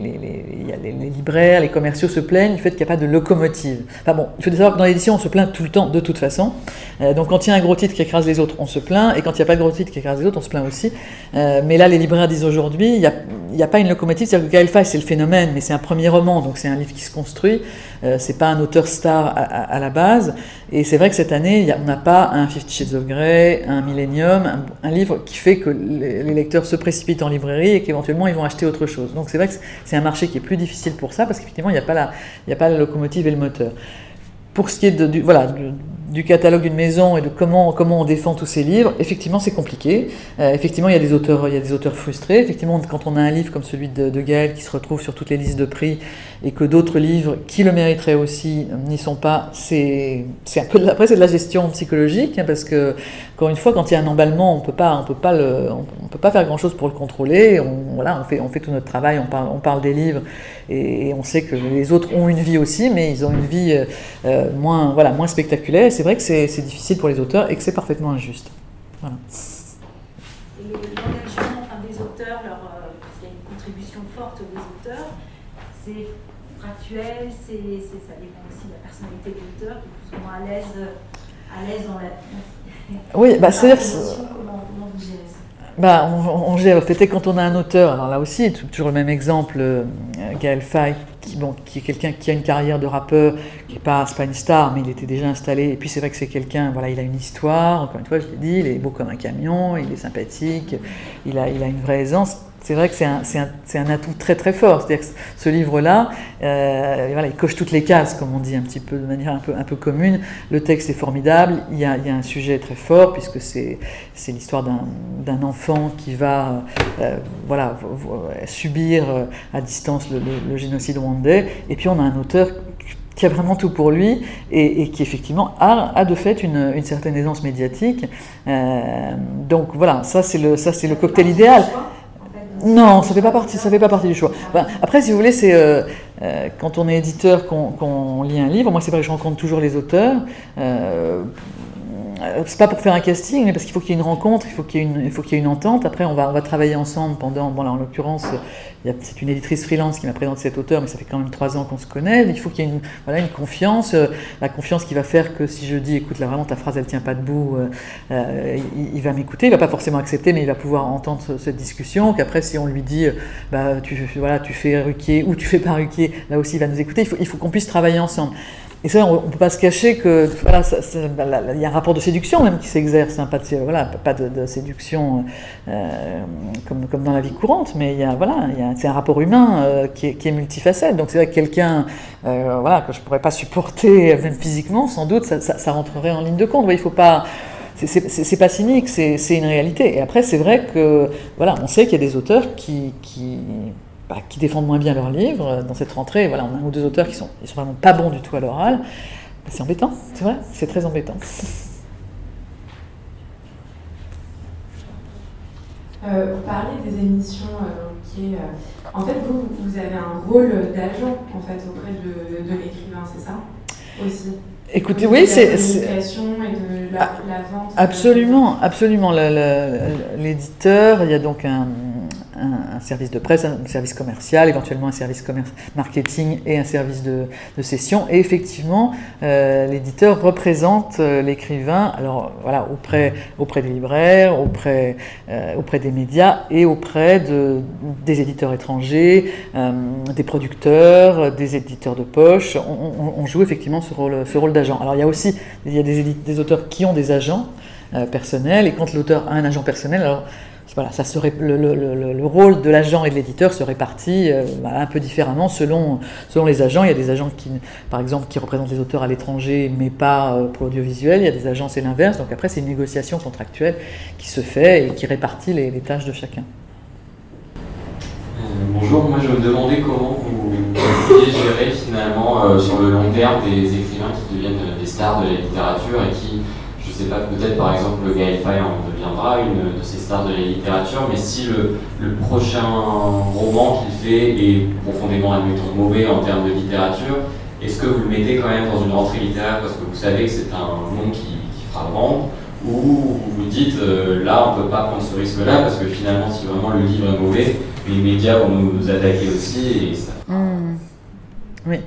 libraires, les commerciaux se plaignent du fait qu'il n'y a pas de locomotive. Enfin bon, il faut savoir que dans l'édition, on se plaint tout le temps, de toute façon. donc quand il y a un gros titre qui écrase les autres, on se plaint, et quand il n'y a pas de gros titre qui écrase les autres, on se plaint aussi. mais là, les libraires disent aujourd'hui, il n'y a, pas une locomotive. C'est-à-dire que Gaël c'est le phénomène, mais c'est un premier roman, donc c'est un livre qui se construit. Euh, c'est pas un auteur star à, la base. Et c'est vrai que cette année, on n'a pas un Shades of Grey, un Millennium, un, livre qui fait que les, lecteurs se précipitent en librairie et qu'éventuellement ils vont acheter autre chose. Donc c'est vrai que c'est un marché qui est plus difficile pour ça, parce qu'effectivement, il n'y a, pas la, a pas la locomotive et le moteur. Pour ce qui est de, du, voilà, du catalogue d'une maison et de comment, comment on défend tous ces livres, effectivement, c'est compliqué. Euh, effectivement, il y, a des auteurs, il y a des auteurs frustrés. Effectivement, quand on a un livre comme celui de, de Gaël qui se retrouve sur toutes les listes de prix et que d'autres livres qui le mériteraient aussi n'y sont pas, c'est un peu de, après c'est de la gestion psychologique hein, parce que encore une fois, quand il y a un emballement, on peut pas, on peut pas on, peut pas faire grand chose pour le contrôler. On, voilà, on fait, on fait tout notre travail, on parle, on parle des livres et, on sait que les autres ont une vie aussi, mais ils ont une vie euh, euh, moins, voilà, moins spectaculaire. C'est vrai que c'est difficile pour les auteurs et que c'est parfaitement injuste. Voilà. L'engagement des auteurs, leur, euh, il y a une contribution forte des auteurs, c'est actuel, c'est, ça dépend aussi de la personnalité de l'auteur, qui est plus ou moins à l'aise, à l'aise dans la. (laughs) Oui, bah, c'est-à-dire. Comment, comment vous gérez ça? Bah, on, on gère. Peut-être quand on a un auteur, alors là aussi, toujours le même exemple, euh, Gaël Faye, qui, est quelqu'un qui a une carrière de rappeur, qui n'est pas, pas une star, mais il était déjà installé. Et puis c'est vrai que c'est quelqu'un, voilà, il a une histoire, encore une fois, je l'ai dit, il est beau comme un camion, il est sympathique, il a, il a une vraie aisance c'est vrai que c'est un, atout très très fort. C'est-à-dire que ce livre-là, euh, voilà, il coche toutes les cases, comme on dit un petit peu de manière un peu, un peu commune. Le texte est formidable, il y a, un sujet très fort, puisque c'est l'histoire d'un enfant qui va euh, voilà, subir euh, à distance le, génocide rwandais. Et puis on a un auteur qui a vraiment tout pour lui et, qui effectivement a, de fait une, certaine aisance médiatique. Donc voilà, ça c'est le cocktail idéal. Non, ça fait pas partie, ça fait pas partie du choix. après, si vous voulez, c'est euh, euh, quand on est éditeur qu'on lit un livre. Moi, c'est vrai que je rencontre toujours les auteurs. Euh, c'est pas pour faire un casting, mais parce qu'il faut qu'il y ait une rencontre, il faut qu'il y ait une, il faut qu'il y ait une entente. Après, on va, on va travailler ensemble pendant, bon là en l'occurrence, c'est une éditrice freelance qui m'a présenté cet auteur, mais ça fait quand même trois ans qu'on se connaît. Il faut qu'il y ait une, voilà, une confiance, euh, la confiance qui va faire que si je dis, écoute, là vraiment ta phrase elle tient pas debout, euh, euh il, va m'écouter, il va pas forcément accepter, mais il va pouvoir entendre cette discussion. Qu'après, si on lui dit, bah tu, voilà, tu fais ruquier ou tu fais pas ruquier, là aussi il va nous écouter. Il faut, il faut qu'on puisse travailler ensemble. Et ça, on ne peut pas se cacher que voilà, bah, y a un rapport de séduction même qui s'exerce, hein, pas, de, voilà, pas de, séduction euh, comme, comme, dans la vie courante, mais il voilà, c'est un rapport humain euh, qui, est, qui, est, multifacette. Donc c'est vrai que quelqu'un euh, voilà, que je ne pourrais pas supporter, même physiquement, sans doute, ça, rentrerait en ligne de compte. Il faut pas c'est pas cynique, c'est une réalité. Et après, c'est vrai que, voilà, on sait qu'il y a des auteurs qui, bah, qui défendent moins bien leurs livres. Dans cette rentrée, voilà, on a un ou deux auteurs qui sont, ils sont vraiment pas bons du tout à l'oral. Bah, c'est embêtant, c'est vrai, c'est très embêtant. Euh, vous parlez des émissions euh, qui est, euh, en fait, vous, vous avez un rôle d'agent en fait auprès de, de l'écrivain, c'est ça? Aussi. Écoutez, oui, c'est. et de la, la vente. Absolument, absolument. L'éditeur, il y a donc un, un, service de presse, un service commercial, éventuellement un service marketing et un service de, de session. Et effectivement, euh, l'éditeur représente euh, l'écrivain, alors voilà, auprès, auprès des libraires, auprès, euh, auprès des médias et auprès de, des éditeurs étrangers, des producteurs, des éditeurs de poche. On, joue effectivement ce rôle, ce rôle d'agent. Alors il y a aussi il y a des, des auteurs qui ont des agents personnels et quand l'auteur a un agent personnel, alors voilà, ça serait, le, le, le, le rôle de l'agent et de l'éditeur se répartit euh, un peu différemment selon, selon les agents. Il y a des agents qui, par exemple, qui représentent les auteurs à l'étranger, mais pas euh, pour l'audiovisuel. Il y a des agents, c'est l'inverse. Donc après, c'est une négociation contractuelle qui se fait et qui répartit les, tâches de chacun. Euh, bonjour, moi je me demandais comment vous pouviez gérer finalement sur le long terme des écrivains qui deviennent des stars de la littérature et qui sais pas, peut-être par exemple le Gaël en deviendra une de ces stars de la littérature, mais si le, prochain roman qu'il fait est profondément, admettons, mauvais en termes de littérature, est-ce que vous le mettez quand même dans une rentrée littéraire parce que vous savez que c'est un nom qui, fera vendre ou vous vous dites euh, là on peut pas prendre ce risque là parce que finalement si vraiment le livre est mauvais les médias vont nous attaquer aussi et ça... Mmh. Oui.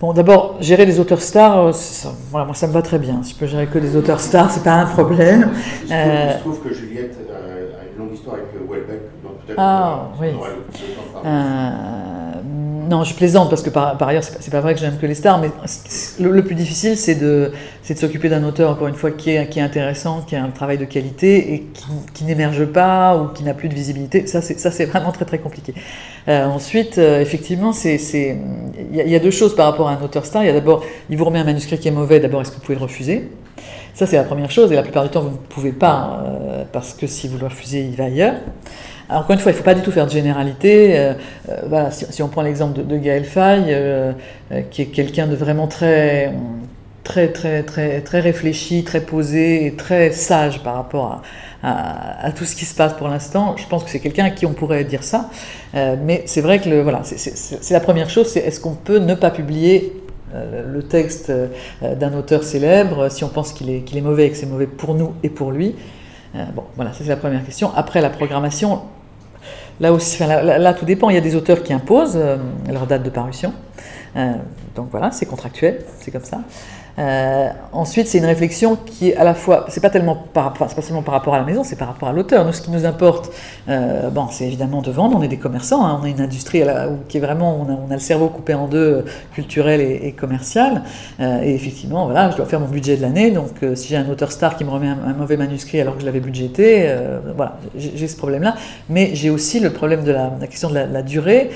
Bon, d'abord, gérer les auteurs stars, euh, ça, voilà, moi ça me va très bien. Si je peux gérer que des auteurs stars, c'est pas un problème. Il se, euh... se trouve que Juliette euh, a une longue histoire avec Welbeck, donc peut-être ah, oui. Non, je plaisante parce que par, ailleurs, c'est pas, pas vrai que j'aime que les stars, mais le, plus difficile, c'est de, s'occuper d'un auteur, encore une fois, qui est, intéressant, qui a un travail de qualité et qui, n'émerge pas ou qui n'a plus de visibilité. Ça, c'est vraiment très très compliqué. Euh, ensuite, euh, effectivement, il y, y, a deux choses par rapport à un auteur star. Il y a d'abord, il vous remet un manuscrit qui est mauvais, d'abord, est-ce que vous pouvez le refuser? Ça, c'est la première chose, et la plupart du temps, vous ne pouvez pas, euh, parce que si vous le refusez, il va ailleurs. Alors, encore une fois, il ne faut pas du tout faire de généralité. Euh, euh, si, on prend l'exemple de, de, Gaël Faye, euh, qui est quelqu'un de vraiment très, très, très, très, réfléchi, très posé et très sage par rapport à, tout ce qui se passe pour l'instant, je pense que c'est quelqu'un à qui on pourrait dire ça. mais c'est vrai que voilà, c'est la première chose, c'est est-ce qu'on peut ne pas publier le texte d'un auteur célèbre si on pense qu'il est, mauvais et que c'est mauvais pour nous et pour lui? bon, voilà, c'est la première question. Après, la programmation, Là aussi, là, tout dépend. Il y a des auteurs qui imposent euh, leur date de parution. donc voilà, c'est contractuel, c'est comme ça. Euh, ensuite, c'est une réflexion qui est à la fois, c'est pas tellement par, pas seulement par rapport à la maison, c'est par rapport à l'auteur. Nous, ce qui nous importe, euh, bon, c'est évidemment de vendre. On est des commerçants, hein. on est une industrie où, qui est vraiment, on a, on a, le cerveau coupé en deux, culturel et, commercial. Euh, et effectivement, voilà, je dois faire mon budget de l'année. Donc, si j'ai un auteur star qui me remet un, mauvais manuscrit alors que je l'avais budgété, voilà, j'ai ce problème-là. Mais j'ai aussi le problème de la, question de la, durée,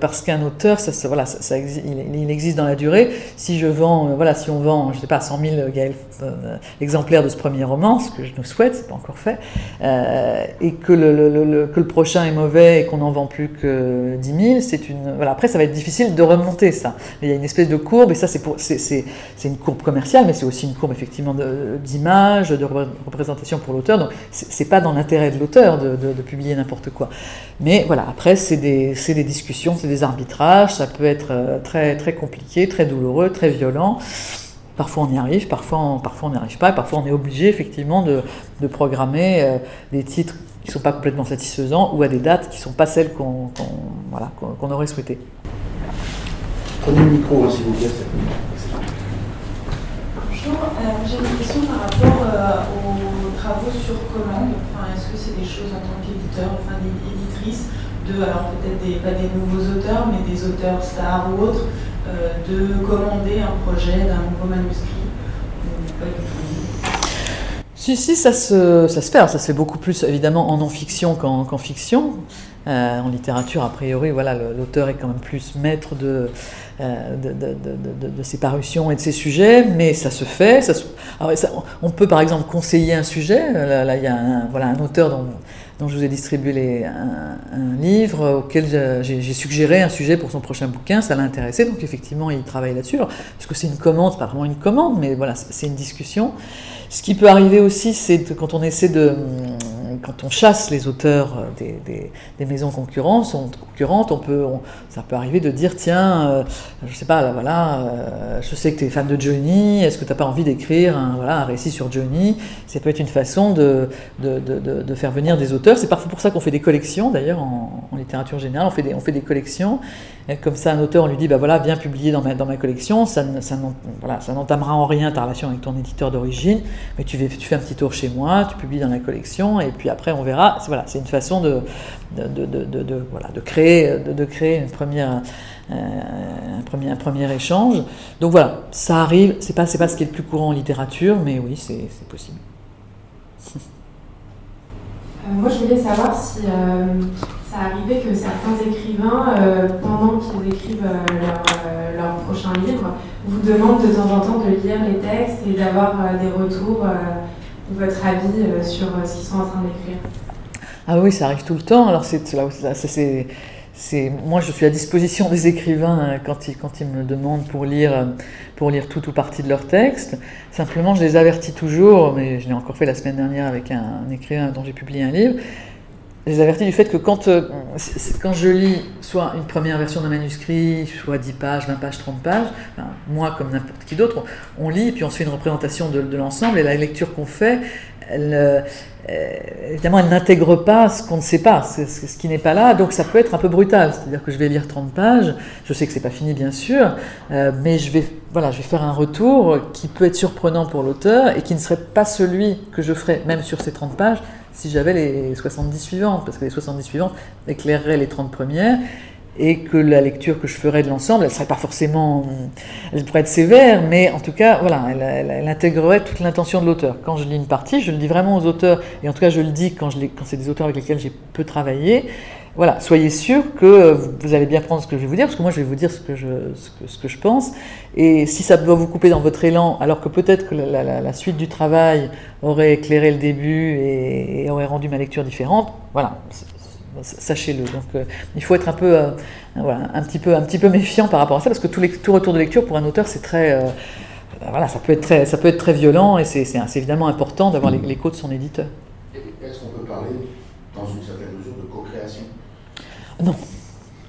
parce qu'un auteur, ça, voilà, ça, il, il, existe dans la durée. Si je vends, voilà, si on vend, je sais pas, 100 000 euh, exemplaires de ce premier roman, ce que je nous souhaite, c'est pas encore fait, euh, et que le, que le prochain est mauvais et qu'on n'en vend plus que 10 000, c'est une. Voilà, après, ça va être difficile de remonter ça. il y a une espèce de courbe, et ça, c'est, une courbe commerciale, mais c'est aussi une courbe, effectivement, d'image, de, représentation pour l'auteur. Donc, c'est, pas dans l'intérêt de l'auteur de, de, publier n'importe quoi. Mais voilà, après, c'est des, des discussions, c'est des arbitrages, ça peut être euh, très, très compliqué, très douloureux, très violent. Parfois on y arrive, parfois on parfois n'y arrive pas, parfois on est obligé effectivement de, de programmer euh, des titres qui ne sont pas complètement satisfaisants ou à des dates qui ne sont pas celles qu'on voilà, qu'on aurait souhaité. Prenez le micro s'il vous plaît. Bonjour, euh, j'ai une question par rapport euh, aux travaux sur commande. Enfin, Est-ce que c'est des choses en tant qu'éditeur, enfin d'éditrice, de, alors peut-être pas des nouveaux auteurs, mais des auteurs stars ou autres, euh, de commander un projet d'un nouveau manuscrit Si, si, ça se, ça se fait. ça se fait beaucoup plus évidemment en non-fiction qu'en fiction. Euh, en littérature, a priori, voilà, l'auteur est quand même plus maître de, euh, de, de, de, ses parutions et de ses sujets, mais ça se fait. Ça on peut par exemple conseiller un sujet. Là, il y a un, voilà, un auteur dont dont je vous ai distribué les, un, livre auquel j'ai suggéré un sujet pour son prochain bouquin, ça l'a intéressé, donc effectivement il travaille là-dessus, parce que c'est une commande, pas vraiment une commande, mais voilà, c'est une discussion. Ce qui peut arriver aussi, c'est quand on essaie de, quand on chasse les auteurs euh, des, maisons concurrentes, on peut, ça peut arriver de dire tiens, euh, je sais pas, là, voilà, euh, je sais que tu es fan de Johnny, est-ce que tu n'as pas envie d'écrire un, voilà, un récit sur Johnny? Ça peut être une façon de, de, faire venir des auteurs. C'est parfois pour ça qu'on fait des collections, d'ailleurs, en, littérature générale, on fait des, on fait des collections. Comme ça, un auteur, on lui dit bah voilà, viens publier dans ma, dans ma collection, ça, ça, n'entamera en rien ta relation avec ton éditeur d'origine, mais tu, fais un petit tour chez moi, tu publies dans la collection, et puis après on verra. Voilà, c'est une façon de, de, voilà, de, créer, de, créer une première, euh, un, premier, un premier échange. Donc voilà, ça arrive, c'est pas, pas ce qui est le plus courant en littérature, mais oui, c'est possible. (laughs) Euh, moi, je voulais savoir si euh, ça arrivait que certains écrivains, pendant qu'ils écrivent leur, leur, prochain livre, vous demandent de temps en temps de lire les textes et d'avoir des retours votre avis euh, sur euh, ce qu'ils sont en train d'écrire Ah oui, ça arrive tout le temps. Alors c'est c'est moi je suis à disposition des écrivains euh, quand ils, me demandent pour lire, pour lire tout ou partie de leur texte. Simplement, je les avertis toujours, mais je l'ai encore fait la semaine dernière avec un écrivain dont j'ai publié un livre les avertis du fait que quand, euh, quand je lis soit une première version d'un manuscrit, soit 10 pages, 20 pages, 30 pages, moi comme n'importe qui d'autre, on, lit, puis on se fait une représentation de, l'ensemble, et la lecture qu'on fait, elle, euh, évidemment, elle n'intègre pas ce qu'on ne sait pas, ce, qui n'est pas là, donc ça peut être un peu brutal. C'est-à-dire que je vais lire 30 pages, je sais que c'est pas fini bien sûr, euh, mais je vais, voilà, je vais faire un retour qui peut être surprenant pour l'auteur et qui ne serait pas celui que je ferais, même sur ces 30 pages, si j'avais les 70 suivantes, parce que les 70 suivantes éclaireraient les 30 premières, et que la lecture que je ferais de l'ensemble, elle serait pas forcément, elle pourrait être sévère, mais en tout cas, voilà, elle, intégrerait toute l'intention de l'auteur. Quand je lis une partie, je le dis vraiment aux auteurs, et en tout cas je le dis quand, quand c'est des auteurs avec lesquels j'ai peu travaillé, voilà, soyez sûr que vous allez bien prendre ce que je vais vous dire, parce que moi je vais vous dire ce que je, ce que, je pense. Et si ça doit vous couper dans votre élan, alors que peut-être que la, suite du travail aurait éclairé le début et, aurait rendu ma lecture différente, voilà, sachez-le. Donc euh, il faut être un peu, euh, voilà, un petit peu, un petit peu méfiant par rapport à ça, parce que tout, les, tout retour de lecture pour un auteur, c'est très, euh, voilà, ça peut être très, ça peut être très violent, et c'est évidemment important d'avoir l'écho de son éditeur. Est-ce qu'on peut parler dans une certaine mesure de co-création non.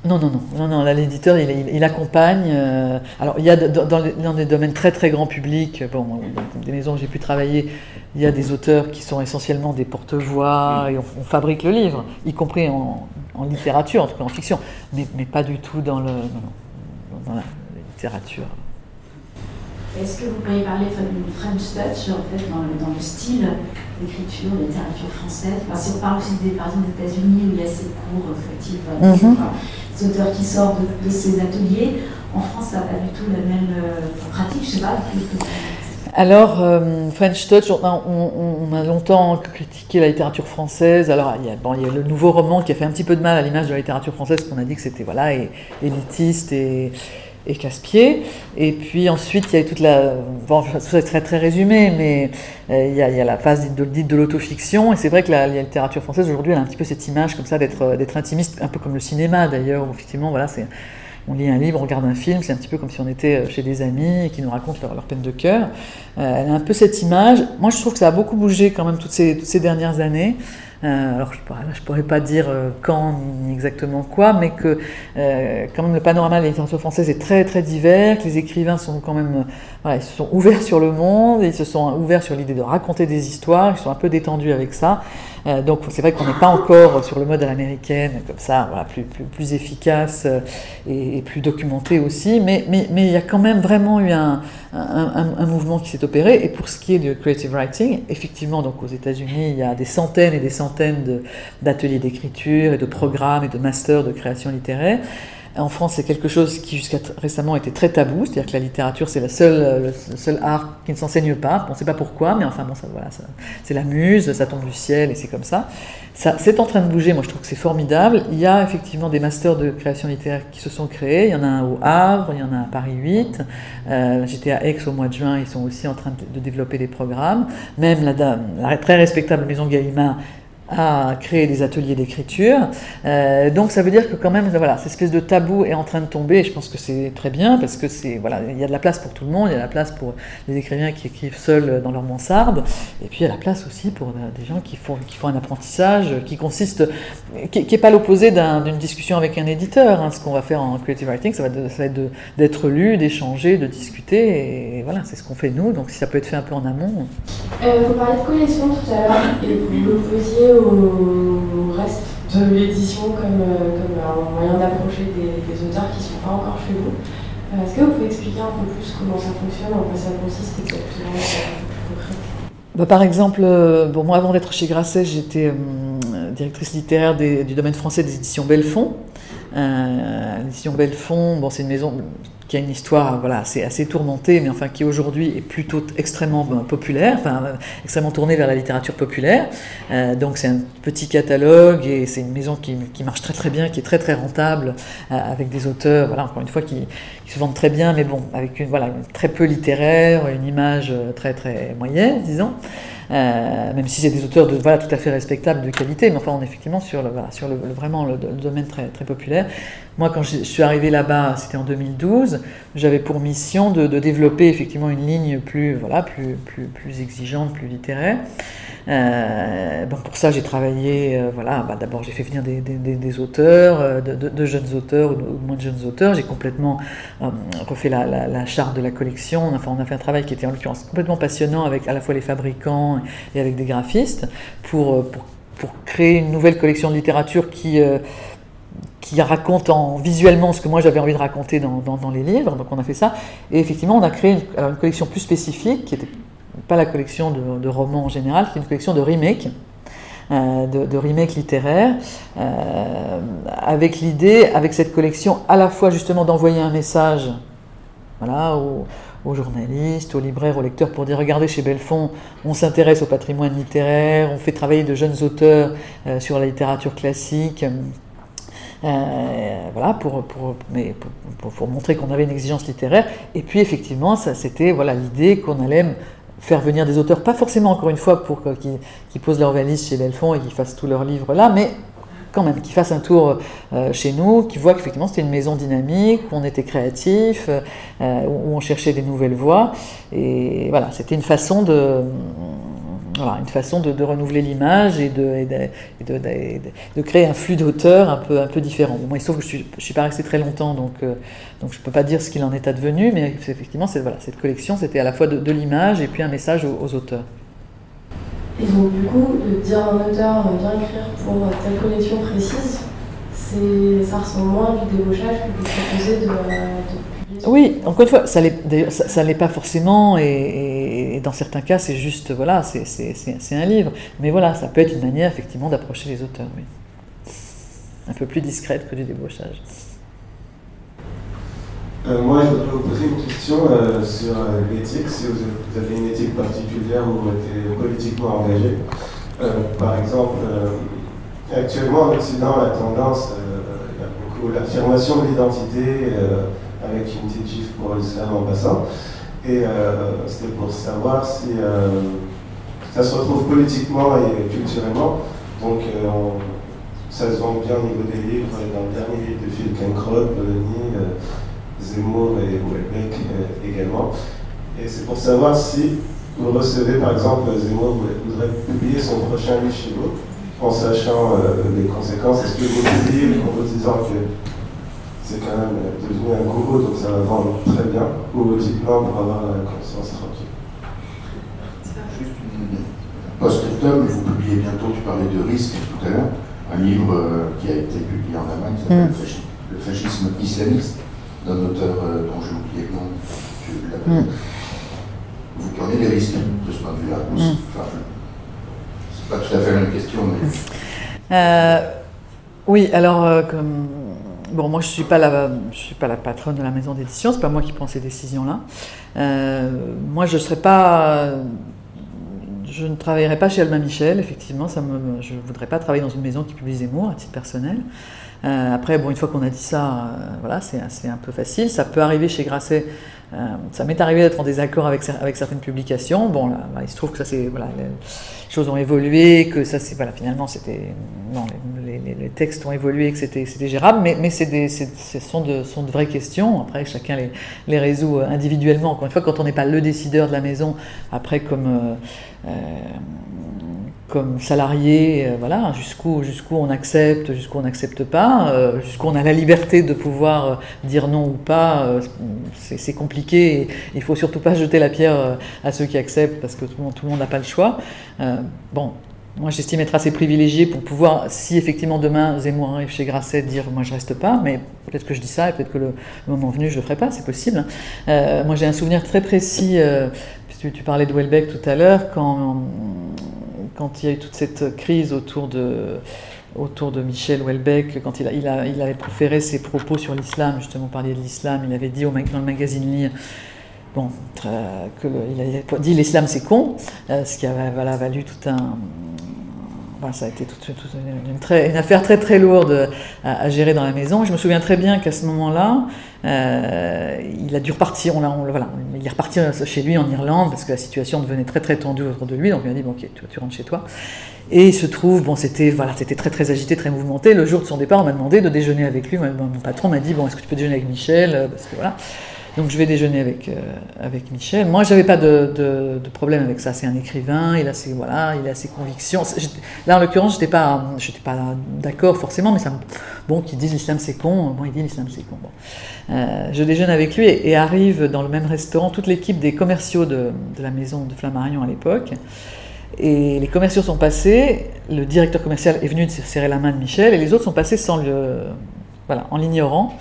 Non, non, non, non, là l'éditeur il, accompagne. Euh, alors il y a dans, des domaines très très grand public, bon, des maisons où j'ai pu travailler, il y a des auteurs qui sont essentiellement des porte-voix et on, fabrique le livre, y compris en, littérature, en tout cas en fiction, mais, mais pas du tout dans le. Non, non, littérature. Est-ce que vous pourriez parler d'une French touch en fait, dans, le, dans le style d'écriture, de littérature française? Si on parle aussi des, par exemple des États-Unis où il y a ces cours collectifs, mm -hmm. des auteurs qui sortent de, ces ateliers, en France ça n'a pas du tout la même pratique, je sais pas. Alors, euh, French Touch, on a, on, on a, longtemps critiqué la littérature française. Alors, il y, a, bon, il y, a, le nouveau roman qui a fait un petit peu de mal à l'image de la littérature française, qu'on a dit que c'était voilà, élitiste et, et casse-pied. Et puis ensuite, il y a toute la. Bon, ça très, très résumé, mais euh, il, y a, la phase dite de, dite de l'autofiction. Et c'est vrai que la, littérature française, aujourd'hui, elle a un petit peu cette image comme ça d'être intimiste, un peu comme le cinéma d'ailleurs, où effectivement, voilà, on lit un livre, on regarde un film, c'est un petit peu comme si on était chez des amis qui nous racontent leur, leur peine de cœur. Euh, elle a un peu cette image. Moi, je trouve que ça a beaucoup bougé quand même toutes ces dernières années. Euh, alors, je ne pourrais pas dire euh, quand ni exactement quoi, mais que euh, quand même le panorama de la française est très très divers, que les écrivains sont quand même, voilà, ils se sont (laughs) ouverts sur le monde, ils se sont ouverts sur l'idée de raconter des histoires, ils sont un peu détendus avec ça. Euh, donc c'est vrai qu'on n'est pas encore sur le mode à l'américaine, comme ça, plus, plus, plus efficace et, et, plus documenté aussi, mais, mais, mais il y a quand même vraiment eu un, un mouvement qui s'est opéré. Et pour ce qui est du creative writing, effectivement, donc aux États-Unis, il y a des centaines et des centaines d'ateliers d'écriture et de programmes et de masters de création littéraire. En France, c'est quelque chose qui jusqu'à récemment était très tabou, c'est-à-dire que la littérature, c'est le seul, le seul art qui ne s'enseigne pas. On ne sait pas pourquoi, mais enfin bon, ça, voilà, c'est la muse, ça tombe du ciel et c'est comme ça. Ça, c'est en train de bouger. Moi, je trouve que c'est formidable. Il y a effectivement des masters de création littéraire qui se sont créés. Il y en a un au Havre, il y en a à Paris 8. Euh, J'étais à Aix au mois de juin. Ils sont aussi en train de, développer des programmes. Même la, la très respectable maison Gallimard à créer des ateliers d'écriture. Euh, donc ça veut dire que quand même, voilà, cette espèce de tabou est en train de tomber. Et je pense que c'est très bien parce que c'est voilà, il y a de la place pour tout le monde. Il y a de la place pour les écrivains qui écrivent seuls dans leur mansarde. Et puis il y a la place aussi pour des gens qui font qui font un apprentissage qui consiste, qui n'est pas l'opposé d'une discussion avec un éditeur. Hein. Ce qu'on va faire en creative writing, ça va, de, être d'être lu, d'échanger, de discuter. Et voilà, c'est ce qu'on fait nous. Donc si ça peut être fait un peu en amont. Euh, vous parliez de collection tout à l'heure et vous l'opposiez au reste de l'édition comme, comme un moyen d'approcher des, auteurs qui ne sont pas encore chez vous. Est-ce que vous pouvez expliquer un peu plus comment ça fonctionne, en quoi ça consiste exactement bah, par exemple, bon, moi avant d'être chez Grasset, j'étais euh, directrice littéraire du domaine français des éditions Belfond. Euh, l'édition Belfond, bon, c'est une maison qui a une histoire voilà, assez, assez tourmentée, mais enfin qui aujourd'hui est plutôt extrêmement ben, populaire, enfin extrêmement tournée vers la littérature populaire. Euh, donc c'est un petit catalogue et c'est une maison qui, qui, marche très très bien, qui est très très rentable, euh, avec des auteurs, voilà, encore une fois, qui, qui, se vendent très bien, mais bon, avec une, voilà, très peu littéraire, une image très très moyenne, disons. Euh, même si c'est des auteurs de, voilà, tout à fait respectables, de qualité, mais enfin on est effectivement sur, le, sur le, vraiment le, domaine très, très populaire. Moi, quand je suis arrivé là-bas, c'était en 2012, j'avais pour mission de, de, développer effectivement une ligne plus, voilà, plus, plus, plus exigeante, plus littéraire. Euh, donc pour ça, j'ai travaillé, euh, voilà, bah, d'abord j'ai fait venir des, auteurs, euh, de, jeunes auteurs ou moins de jeunes auteurs. J'ai complètement euh, refait la, la, charte de la collection. Enfin, on a fait un travail qui était en l'occurrence complètement passionnant avec à la fois les fabricants et avec des graphistes pour, pour, créer une nouvelle collection de littérature qui qui raconte en, visuellement ce que moi j'avais envie de raconter dans, les livres. Donc on a fait ça. Et effectivement, on a créé une, une collection plus spécifique qui était pas la collection de, romans en général, c'est une collection de remakes. Euh, de, remakes littéraires, euh, avec l'idée, avec cette collection, à la fois justement d'envoyer un message voilà, aux, journalistes, aux libraires, aux lecteurs, pour dire regardez chez Belfond, on s'intéresse au patrimoine littéraire, on fait travailler de jeunes auteurs euh, sur la littérature classique. Voilà, pour, pour, mais pour montrer qu'on avait une exigence littéraire. Et puis effectivement, ça c'était voilà l'idée qu'on allait faire venir des auteurs, pas forcément encore une fois pour qu'ils qu posent leur valise chez Belfond et qu'ils fassent tous leurs livres là, mais quand même, qu'ils fassent un tour euh, chez nous, qu'ils voient qu'effectivement c'était une maison dynamique, qu'on était créatif, euh, où on cherchait des nouvelles voies. Et voilà, c'était une façon de, voilà, une façon de, renouveler l'image et, de, de, créer un flux d'auteurs un peu, un peu différent. Bon, il se que je ne suis, suis, pas resté très longtemps, donc, euh, donc je ne peux pas dire ce qu'il en est advenu, mais effectivement, voilà, cette collection, c'était à la fois de, l'image et puis un message aux, auteurs. Et donc, du coup, de dire à un auteur, viens écrire pour telle collection précise, ça ressemble moins à du débauchage que de proposer de, Oui, encore une fois, ça l'est, ça, l'est pas forcément, et, dans certains cas, c'est juste, voilà, c'est, c'est, un livre. Mais voilà, ça peut être une manière, effectivement, d'approcher les auteurs, oui. Un peu plus discrète que du débauchage. Euh, moi, je voudrais vous poser une question euh, sur euh, l'éthique, si vous avez une éthique particulière ou vous êtes politiquement engagé. par exemple, actuellement en Occident, la tendance, il y a beaucoup l'affirmation de l'identité avec une petite gifle pour l'islam en passant. Et c'était pour savoir si ça se retrouve politiquement et culturellement. Donc, ça se vend bien au niveau des livres, dans le dernier livre de Phil Kenkrod, Bologna, Zemmour et Houellebecq euh, également. Et c'est pour savoir si vous recevez, par exemple, Zemmour voudrait publier son prochain livre chez vous, en sachant euh, les conséquences. Est-ce que vous publiez en vous disant que c'est quand même devenu un gourou, donc ça va vendre très bien, ou non pour avoir la conscience tranquille Juste une post-tom, vous publiez bientôt, tu parlais de risque tout à l'heure, un livre euh, qui a été publié en Allemagne qui s'appelle mm. Le fascisme islamiste d'un auteur euh, dont j'ai oublié le nom. Mm. Vous prenez des risques de ce point de vue-là aussi. Mm. Enfin, c'est pas tout à fait la même question, mais. Euh, oui, alors, euh, comme. Bon, moi, je ne suis, pas la, je suis pas la patronne de la maison d'édition, c'est pas moi qui prends ces décisions-là. moi, je ne serais pas. Je ne travaillerai pas chez Alma Michel, effectivement. Ça me, je ne voudrais pas travailler dans une maison qui publie Zemmour à titre personnel. Euh, après, bon, une fois qu'on a dit ça, euh, voilà, c'est un peu facile. Ça peut arriver chez Grasset. Euh, ça m'est arrivé d'être en désaccord avec, avec certaines publications. Bon, bah, il se trouve que ça voilà, les choses ont évolué, que ça voilà, finalement non, les, les, textes ont évolué, que c'était gérable, mais, mais c'est ce sont de, sont de vraies questions. Après, chacun les, les résout individuellement. Encore une fois, quand on n'est pas le décideur de la maison, après comme comme salarié, euh, voilà, jusqu'où jusqu'où on accepte, jusqu'où on n'accepte pas, euh, jusqu'où on a la liberté de pouvoir euh, dire non ou pas, c'est compliqué. il faut surtout pas jeter la pierre à ceux qui acceptent parce que tout le monde n'a pas le choix. bon, moi j'estime être assez privilégié pour pouvoir, si effectivement demain Zemmour arrive chez Grasset, dire moi je reste pas, mais peut-être que je dis ça et peut-être que le, moment venu je le ferai pas, c'est possible. moi j'ai un souvenir très précis. Tu, tu, parlais de Welbeck tout à l'heure, quand quand il y a eu toute cette crise autour de, autour de Michel Houellebecq, quand il, a, il, a, il avait proféré ses propos sur l'islam, justement parler de l'islam, il avait dit au, dans le magazine Lire, bon, que il a dit l'islam c'est con, euh, ce qui a voilà, valu tout un, ça a été toute, une, affaire très très lourde à, gérer dans la maison. Je me souviens très bien qu'à ce moment-là, euh, il a dû repartir. On, on, voilà, il est reparti chez lui en Irlande parce que la situation devenait très très tendue autour de lui. Donc il a dit bon, ok, tu, tu rentres chez toi. Et il se trouve, bon, c'était voilà, c'était très très agité, très mouvementé. Le jour de son départ, on m'a demandé de déjeuner avec lui. Mon, mon patron m'a dit bon, est-ce que tu peux déjeuner avec Michel? Parce que voilà. Donc je vais déjeuner avec, euh, avec Michel. Moi, je n'avais pas de, de, problème avec ça. C'est un écrivain, il a ses, voilà, il a ses convictions. Là, en l'occurrence, je n'étais pas, pas d'accord forcément, mais ça bon, qu'ils disent l'islam c'est con, moi il dit l'islam c'est con. Euh, je déjeune avec lui et, arrive dans le même restaurant toute l'équipe des commerciaux de, de, la maison de Flammarion à l'époque. Et les commerciaux sont passés, le directeur commercial est venu de serrer la main de Michel et les autres sont passés sans le, voilà, en l'ignorant.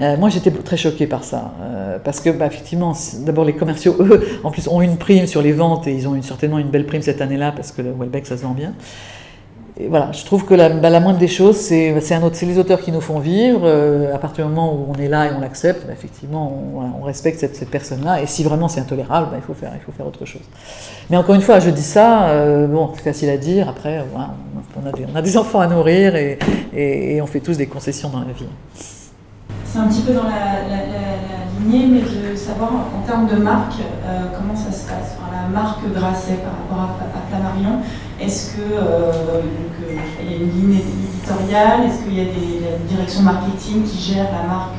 Euh, moi, j'étais très choquée par ça, euh, parce que, bah, effectivement, d'abord les commerciaux, eux, (laughs) en plus, ont une prime sur les ventes et ils ont certainement une belle prime cette année-là parce que le Welbeck, ça se vend bien. Et voilà, je trouve que la, bah, moindre des choses, c'est les auteurs qui nous font vivre. Euh, à partir du moment où on est là et on l'accepte, bah, effectivement, on, respecte cette, personne-là. Et si vraiment c'est intolérable, bah, il, faut faire, autre chose. Mais encore une fois, je dis ça, bon, c'est facile à dire. Après, on, a des, (laughs) enfants à nourrir et on fait tous des concessions dans la vie c'est un petit peu dans la, lignée, mais de savoir en, termes de marque, euh, comment ça se passe. la marque Grasset par rapport à, Flammarion, est-ce qu'il euh, euh, y a une ligne éditoriale? Est-ce qu'il y a des, la direction marketing qui gère la marque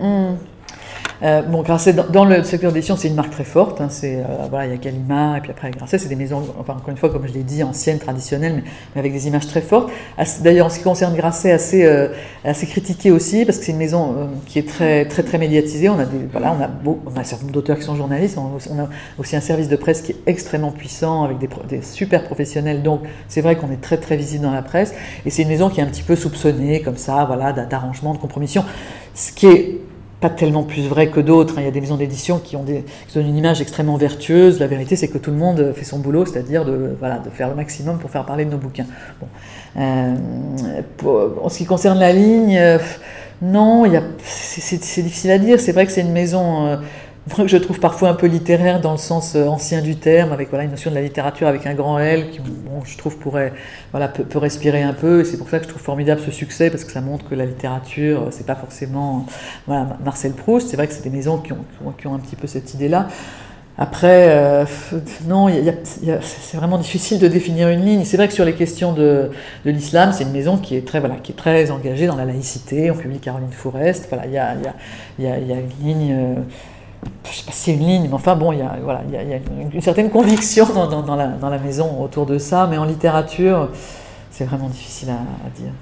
mmh. Euh, bon, Grasset, dans, le secteur d'édition, c'est une marque très forte. Hein, c'est, euh, voilà, il y a Gallimard, et puis après Grasset, c'est des maisons, encore une fois, comme je l'ai dit, anciennes, traditionnelles, mais, avec des images très fortes. D'ailleurs, en ce qui concerne Grasset, assez, euh, assez critiqué aussi, parce que c'est une maison qui est très, très, très médiatisée. On a, des, voilà, on a, on a un certain nombre d'auteurs qui sont journalistes, on a, aussi un service de presse qui est extrêmement puissant, avec des, des super professionnels. Donc, c'est vrai qu'on est très, très visible dans la presse. Et c'est une maison qui est un petit peu soupçonnée, comme ça, voilà, d'arrangement, de compromission. Ce qui est pas tellement plus vrai que d'autres. hein. Il y a des maisons d'édition qui ont des, qui donnent une image extrêmement vertueuse. La vérité, c'est que tout le monde fait son boulot, c'est-à-dire de, voilà, de faire le maximum pour faire parler de nos bouquins. Bon. Euh, en ce qui concerne la ligne, euh, non, c'est difficile à dire. C'est vrai que c'est une maison euh, que je trouve parfois un peu littéraire dans le sens euh, ancien du terme, avec voilà, une notion de la littérature avec un grand L qui, bon, je trouve, pourrait, voilà, peut, respirer un peu. C'est pour ça que je trouve formidable ce succès, parce que ça montre que la littérature, euh, c'est pas forcément voilà, Marcel Proust. C'est vrai que c'est des maisons qui ont, qui ont- un petit peu cette idée-là. Après, euh, non, c'est vraiment difficile de définir une ligne. C'est vrai que sur les questions de, de l'islam, c'est une maison qui est très, voilà, qui est très engagée dans la laïcité. On publie Caroline Fourest. Voilà, il y a, y a- y y a une ligne. Je sais pas si c'est une ligne, mais enfin bon, il y a, voilà, il y a, il y a une, certaine conviction dans, dans- dans la, dans la maison autour de ça, mais en littérature, c'est vraiment difficile à, à dire.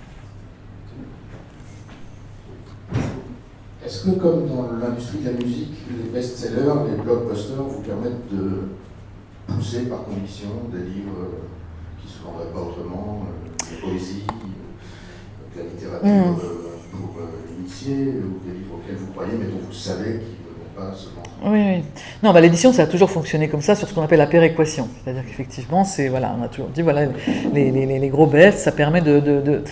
Est-ce que, comme dans l'industrie de la musique, les best-sellers, les blockbusters vous permettent de pousser par conviction des livres qui ne se vendraient pas autrement, euh, des poésies, euh, de la littérature Mm. euh, pour initier, ou des livres auxquels vous croyez mais dont vous savez qu'ils Oui, oui. Non, bah, l'édition, ça a toujours fonctionné comme ça sur ce qu'on appelle la péréquation. C'est-à-dire qu'effectivement, c'est, voilà, on a toujours dit, voilà, les, gros bests, ça permet de,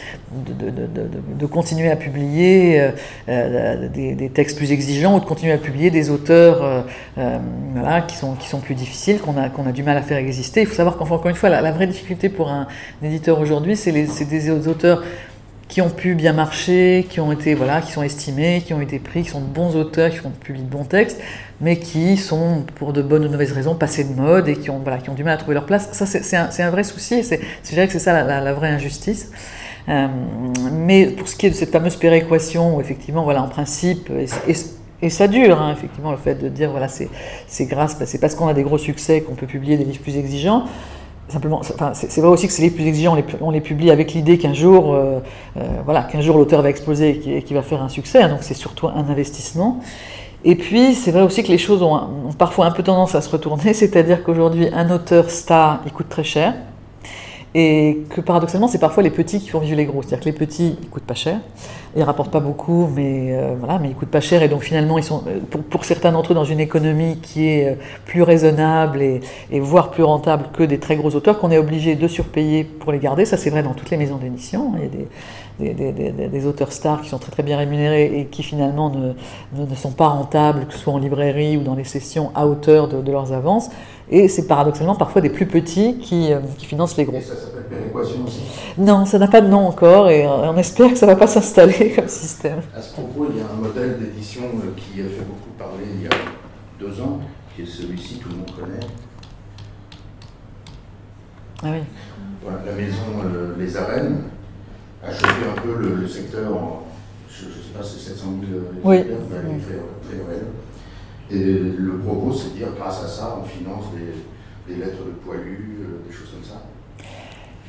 continuer à publier euh, euh, des, textes plus exigeants ou de continuer à publier des auteurs euh, qui, sont, plus difficiles, qu'on a, du mal à faire exister. Il faut savoir qu'enfin, encore une fois, la, vraie difficulté pour un, éditeur aujourd'hui, c'est des auteurs qui ont pu bien marcher, qui ont été voilà, qui sont estimés, qui ont été pris, qui sont de bons auteurs, qui font publier de bons textes, mais qui sont pour de bonnes ou de mauvaises raisons passés de mode et qui ont voilà, qui ont du mal à trouver leur place. Ça c'est un, vrai souci. C'est je dirais que c'est ça la, vraie injustice. Euh, mais pour ce qui est de cette fameuse péréquation, où effectivement voilà en principe et, ça dure, hein, effectivement, le fait de dire, voilà, c'est grâce, c'est parce qu'on a des gros succès qu'on peut publier des livres plus exigeants. Simplement, c'est c'est vrai aussi que ces livres plus exigeants, on les, les publie avec l'idée qu'un jour, euh, euh, voilà, qu'un jour l'auteur va exploser et qui, qui va faire un succès. hein, donc c'est surtout un investissement. Et puis, c'est vrai aussi que les choses ont, ont parfois un peu tendance à se retourner, (laughs) c'est-à-dire qu'aujourd'hui, un auteur star, il coûte très cher. Et que paradoxalement, c'est parfois les petits qui font vivre les gros. C'est-à-dire que les petits, ils coûtent pas cher, ils rapportent pas beaucoup, mais euh, voilà, mais ils coûtent pas cher. Et donc finalement, ils sont, euh, pour, certains d'entre eux, dans une économie qui est euh, plus raisonnable et, voire plus rentable que des très gros auteurs, qu'on est obligé de surpayer pour les garder. Ça, c'est vrai dans toutes les maisons d'édition. Des, des- des- des- des auteurs stars qui sont très très bien rémunérés et qui finalement ne, ne, ne sont pas rentables, que ce soit en librairie ou dans les sessions à hauteur de, de leurs avances. Et c'est paradoxalement parfois des plus petits qui, euh, qui financent les gros. Et ça s'appelle péréquation aussi. Non, ça n'a pas de nom encore et on espère que ça ne va pas s'installer (laughs) comme système. À ce propos, il y a un modèle d'édition euh, qui a fait beaucoup parler il y a deux ans, qui est celui-ci, tout le monde connaît. Ah oui. Voilà, la maison euh, Les Arènes chopé un peu le, le secteur en, je ne sais pas, c'est 700 000 Oui. allez faire très réel. Et le propos, c'est de dire, grâce à ça, on finance des, des lettres de poilus, euh, des choses comme ça.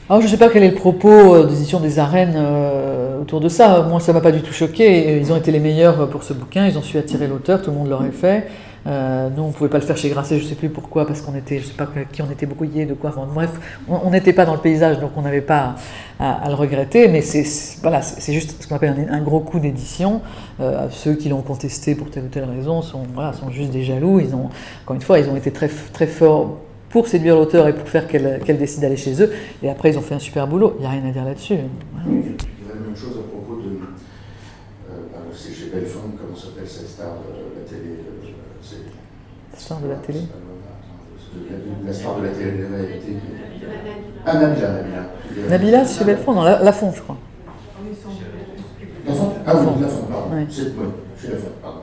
Alors je ne sais pas quel est le propos euh, des éditions des arènes euh, autour de ça. Moi, ça m'a pas du tout choqué. Ils ont été les meilleurs pour ce bouquin. Ils ont su attirer l'auteur. Tout le monde l'aurait fait. Euh, nous, on ne pouvait pas le faire chez Grasset. Je ne sais plus pourquoi, parce qu'on était, je sais pas qui on était brouillé, de quoi. Bref, on n'était pas dans le paysage, donc on n'avait pas à, le regretter. Mais c'est voilà, juste ce qu'on appelle un, gros coup d'édition. Euh, ceux qui l'ont contesté pour telle ou telle raison sont, voilà, sont juste des jaloux. Ils ont, encore une fois, ils ont été très, très forts pour séduire l'auteur et pour faire qu'elle décide d'aller chez eux. Et après, ils ont fait un super boulot. Il n'y a rien à dire là-dessus. La même chose à propos de. Euh, bah, c'est chez Belfond, comment s'appelle cette star de la télé euh, c'est- Star de la télé la, la star de la télé-réalité. Ah, Nabila, Nabila. Nabila, c'est chez Belfond, non, La, Lafont, je crois. Ah oui, Lafont, pardon. Ouais. C'est, oui, chez Lafont, pardon.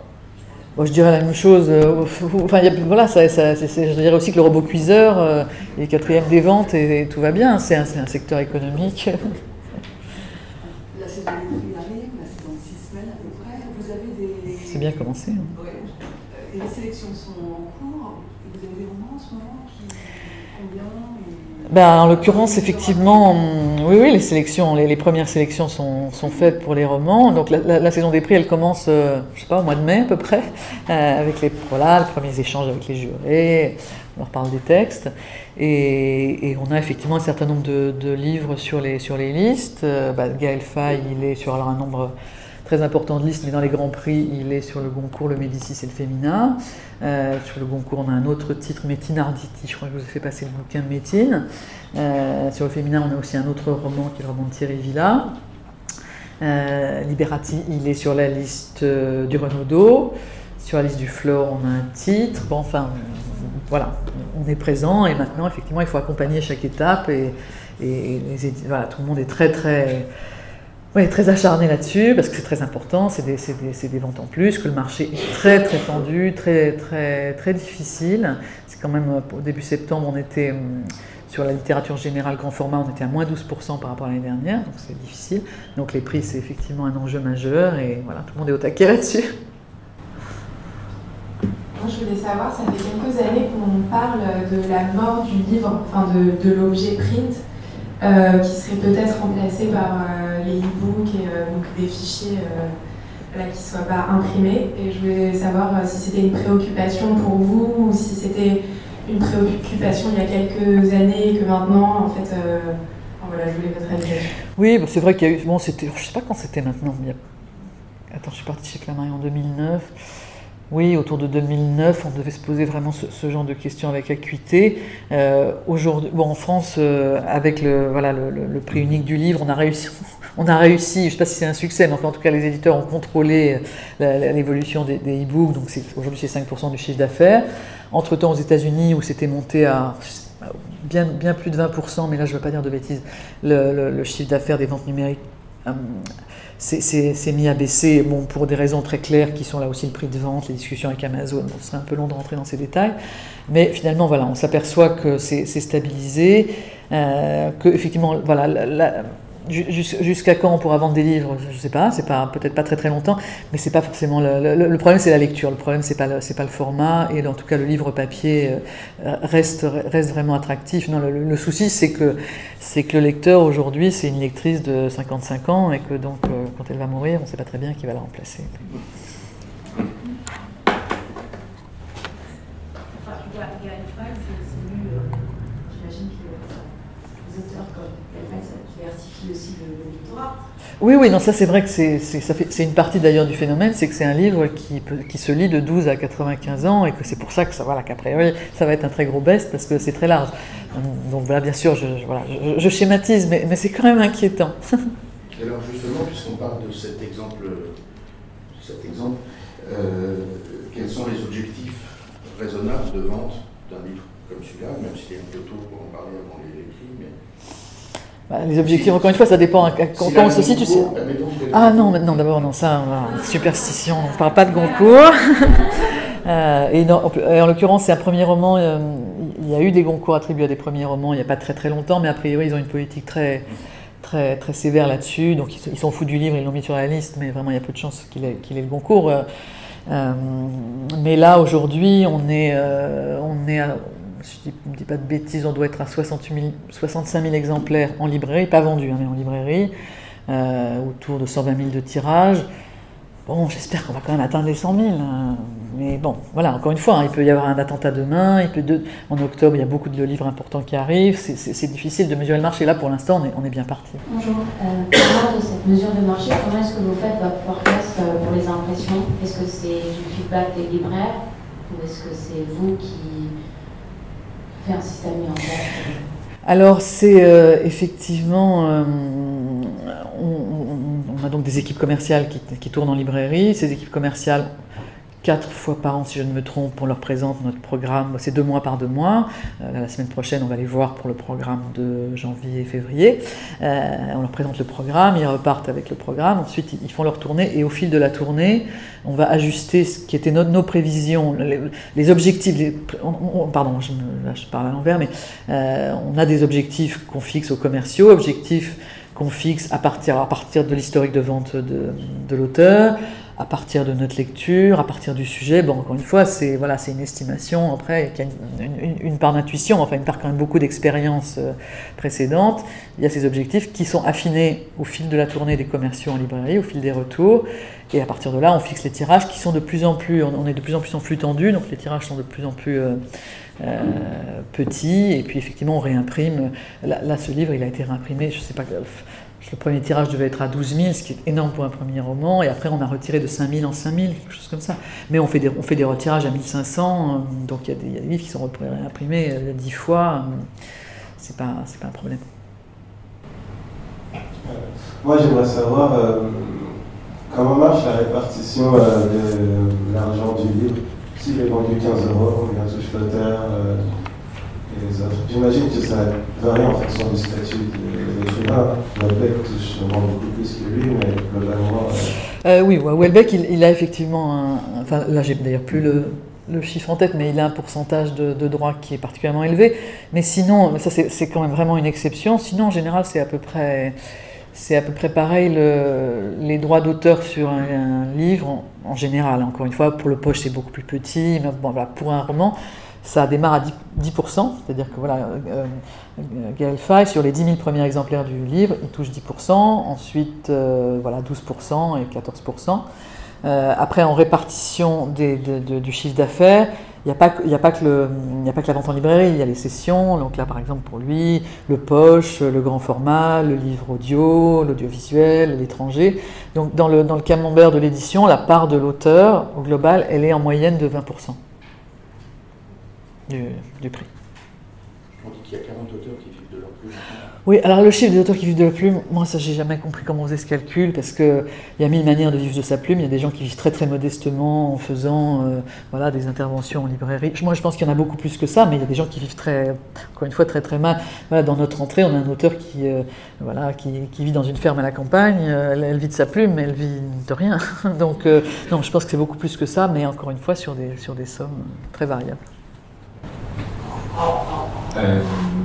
Bon, je dirais la même chose. euh, Enfin, il y a- voilà, ça, ça- je dirais aussi que le robot cuiseur euh, est quatrième des ventes et, et tout va bien. C'est un, c'est un secteur économique. (laughs) La saison arrive, là c'est dans six semaines à peu près. Vous avez des. C'est bien commencé. hein. Ouais. Sont en cours. Vous avez des romans en ce moment qui. Combien Ben, en l'occurrence, effectivement, oui, oui, les sélections, les, les premières sélections sont, sont faites pour les romans. Donc la, la- la saison des prix, elle commence, euh, je sais pas, au mois de mai à peu près, euh, avec les, voilà, les premiers échanges avec les jurés. On leur parle des textes. Et, et on a effectivement un certain nombre de, de livres sur les, sur les listes. Bah, Gaël Fay, il est sur alors, un nombre très très importante liste, mais dans les grands prix, il est sur le Goncourt, le Médicis et le Féminin. Euh, sur le Goncourt, on a un autre titre, Métine Arditi, je crois que je vous ai fait passer le bouquin de Métine. Euh, sur le Féminin, on a aussi un autre roman qui est le roman de Thierry Villa. Liberati, il est sur la liste du Renaudot. Sur la liste du Flore, on a un titre. Enfin, voilà, on est présent et maintenant, effectivement, il faut accompagner chaque étape et, voilà, tout le monde est très, très, très acharné là-dessus parce que c'est très important, c'est des, des, ventes en plus, que le marché est très, très tendu, très, très, très difficile. C'est quand même, au début septembre, on était hum, sur la littérature générale grand format, on était à moins 12% par rapport à l'année dernière, donc c'est difficile. Donc les prix, c'est effectivement un enjeu majeur et voilà, tout le monde est au taquet là-dessus. Moi, je voulais savoir, ça fait quelques années qu'on parle de la mort du livre, enfin de, de l'objet print, euh, qui serait peut-être remplacé par euh, les e-books et euh, donc des fichiers qui ne soient pas imprimés. Et je voulais savoir si c'était une préoccupation pour vous ou si c'était une préoccupation il y a quelques années et que maintenant, en fait, voilà, je voulais votre avis. Oui, bah, c'est vrai qu'il y a eu. Bon, c'était, je sais pas quand c'était maintenant. Attends, je suis partie chez Flammarion en 2009. Oui, autour de 2009, on devait se poser vraiment ce, genre de questions avec acuité. Euh, aujourd'hui, en France, euh, avec le, voilà, le, prix unique du livre, on a réussi, (laughs) on a réussi je ne sais pas si c'est un succès, mais enfin, en tout cas, les éditeurs ont contrôlé l'évolution des, e-books, donc aujourd'hui c'est 5% du chiffre d'affaires. Entre-temps, aux États-Unis, où c'était monté à bien, bien plus de 20%, mais là je ne veux pas dire de bêtises, le, chiffre d'affaires des ventes numériques. Euh, c'est mis à baisser bon, pour des raisons très claires qui sont là aussi le prix de vente, les discussions avec Amazon. ce serait un peu long de rentrer dans ces détails. Mais finalement, voilà, on s'aperçoit que c'est stabilisé, euh, que effectivement, voilà, Jusqu'à quand on pourra vendre des livres Je ne sais pas, c'est peut-être pas très très longtemps, mais c'est pas forcément le, problème, c'est la lecture. Le problème, c'est pas le format et en tout cas le livre papier euh, reste vraiment attractif. Non, le, souci, c'est que c'est que le lecteur aujourd'hui, c'est une lectrice de 55 ans et que donc euh, quand elle va mourir, on ne sait pas très bien qui va la remplacer. Oui, oui, non, ça c'est vrai que c'est une partie d'ailleurs du phénomène, c'est que c'est un livre qui, qui, se lit de 12 à 95 ans et que c'est pour ça que ça, voilà, qu'à priori ça va être un très gros best parce que c'est très large. Donc voilà, bien sûr, je, voilà, je, schématise, mais, mais c'est quand même inquiétant. (laughs) Et alors justement, puisqu'on parle de cet exemple, cet exemple euh, quels sont les objectifs raisonnables de vente d'un livre comme celui-là, même s'il est un peu tôt pour en parler avant bah, les objectifs, encore une fois, ça dépend quand on se situe. Ah non, non d'abord, non, ça, superstition, on ne parle pas de Goncourt. (laughs) Euh, et, en l'occurrence, c'est un premier roman. Euh, il y a eu des Goncourt attribués à des premiers romans il n'y a pas très très longtemps, mais a priori, ils ont une politique très, très, très sévère là-dessus. Donc, ils, sont fous du livre, ils l'ont mis sur la liste, mais vraiment, il y a peu de chances qu'il ait, ait, le Goncourt. Euh, mais là, aujourd'hui, on est, on est à, si je ne dis pas de bêtises, on doit être à 65 000 exemplaires en librairie, pas vendus, hein, mais en librairie, euh, autour de 120 000 de tirage. Bon, j'espère qu'on va quand même atteindre les 100 000. Hein. Mais bon, voilà, encore une fois, hein, il peut y avoir un attentat demain, en octobre, il y a beaucoup de livres importants qui arrivent, c'est difficile de mesurer le marché. Là, pour l'instant, on est, bien parti. Bonjour. Euh, de cette mesure de marché, comment est-ce que vous faites votre forecast euh, pour les impressions? Est-ce que c'est du feedback des libraires ou est-ce que c'est vous qui alors c'est euh, effectivement, euh, on, a donc des équipes commerciales qui, tournent en librairie. Ces équipes commerciales quatre fois par an, si je ne me trompe, on leur présente notre programme. C'est deux mois par deux mois. Euh, la semaine prochaine, on va les voir pour le programme de janvier et février. Euh, on leur présente le programme, ils repartent avec le programme. Ensuite, ils font leur tournée et au fil de la tournée, on va ajuster ce qui était nos, prévisions, les, objectifs. pardon, je, parle à l'envers, mais euh, on a des objectifs qu'on fixe aux commerciaux, objectifs qu'on fixe à partir, à partir de l'historique de vente de l'auteur, à partir de notre lecture, à partir du sujet. Bon, encore une fois, c'est voilà, c'est une estimation. Après, il y a une, part d'intuition, enfin une part quand même beaucoup d'expérience euh, précédente. Il y a ces objectifs qui sont affinés au fil de la tournée des commerciaux en librairie, au fil des retours. Et à partir de là, on fixe les tirages qui sont de plus en plus, on est de plus en plus en flux tendu, donc les tirages sont de plus en plus euh, euh, petits. Et puis effectivement, on réimprime. Là, ce livre, il a été réimprimé, je sais pas le premier tirage devait être à 12 000, ce qui est énorme pour un premier roman, et après on a retiré de 5 000 en 5 000, quelque chose comme ça. Mais on fait des, des retirages à 1500, donc il y, a des, livres qui sont imprimés 10 fois, c'est pas, pas un problème. Moi j'aimerais savoir comment marche la répartition de l'argent du livre? S'il est vendu 15 euros, combien touche l'auteur J'imagine que ça varie en fonction du statut de Welbeck. Euh... Euh, oui, Welbeck, il, a effectivement un. Enfin, là, j'ai d'ailleurs plus le, chiffre en tête, mais il a un pourcentage de, droits qui est particulièrement élevé. Mais sinon, ça, c'est quand même vraiment une exception. Sinon, en général, c'est à peu près. À peu près pareil, le, les droits d'auteur sur un, livre, en, général. Encore une fois, pour le poche, c'est beaucoup plus petit, mais pour un roman, ça démarre à 10%, c'est-à-dire que voilà, euh, sur les 10 000 premiers exemplaires du livre, il touche 10%, ensuite euh, voilà, 12% et 14%. Euh, après, en répartition du chiffre d'affaires, il n'y a, a, a, pas que la vente en librairie, il y a les sessions. Donc là, par exemple, pour lui, le poche, le grand format, le livre audio, l'audiovisuel, l'étranger. Donc dans le, dans le camembert de l'édition, la part de l'auteur, au global, elle est en moyenne de 20% du, du prix. On dit qu'il y a 40 auteurs qui vivent de leur plume. Oui, alors le chiffre des auteurs qui vivent de leur plume, moi ça j'ai jamais compris comment on faisait ce calcul, parce qu'il y a mille manières de vivre de sa plume, il y a des gens qui vivent très très modestement en faisant euh, voilà, des interventions en librairie. Moi je pense qu'il y en a beaucoup plus que ça, mais il y a des gens qui vivent très, encore une fois très très mal. Voilà, dans notre entrée, on a un auteur qui, euh, voilà, qui, qui, vit dans une ferme à la campagne, euh, elle, elle, vit de sa plume, mais elle vit de rien. (laughs) Donc euh, non, je pense que c'est beaucoup plus que ça, mais encore une fois sur des, sur des sommes très variables. Euh,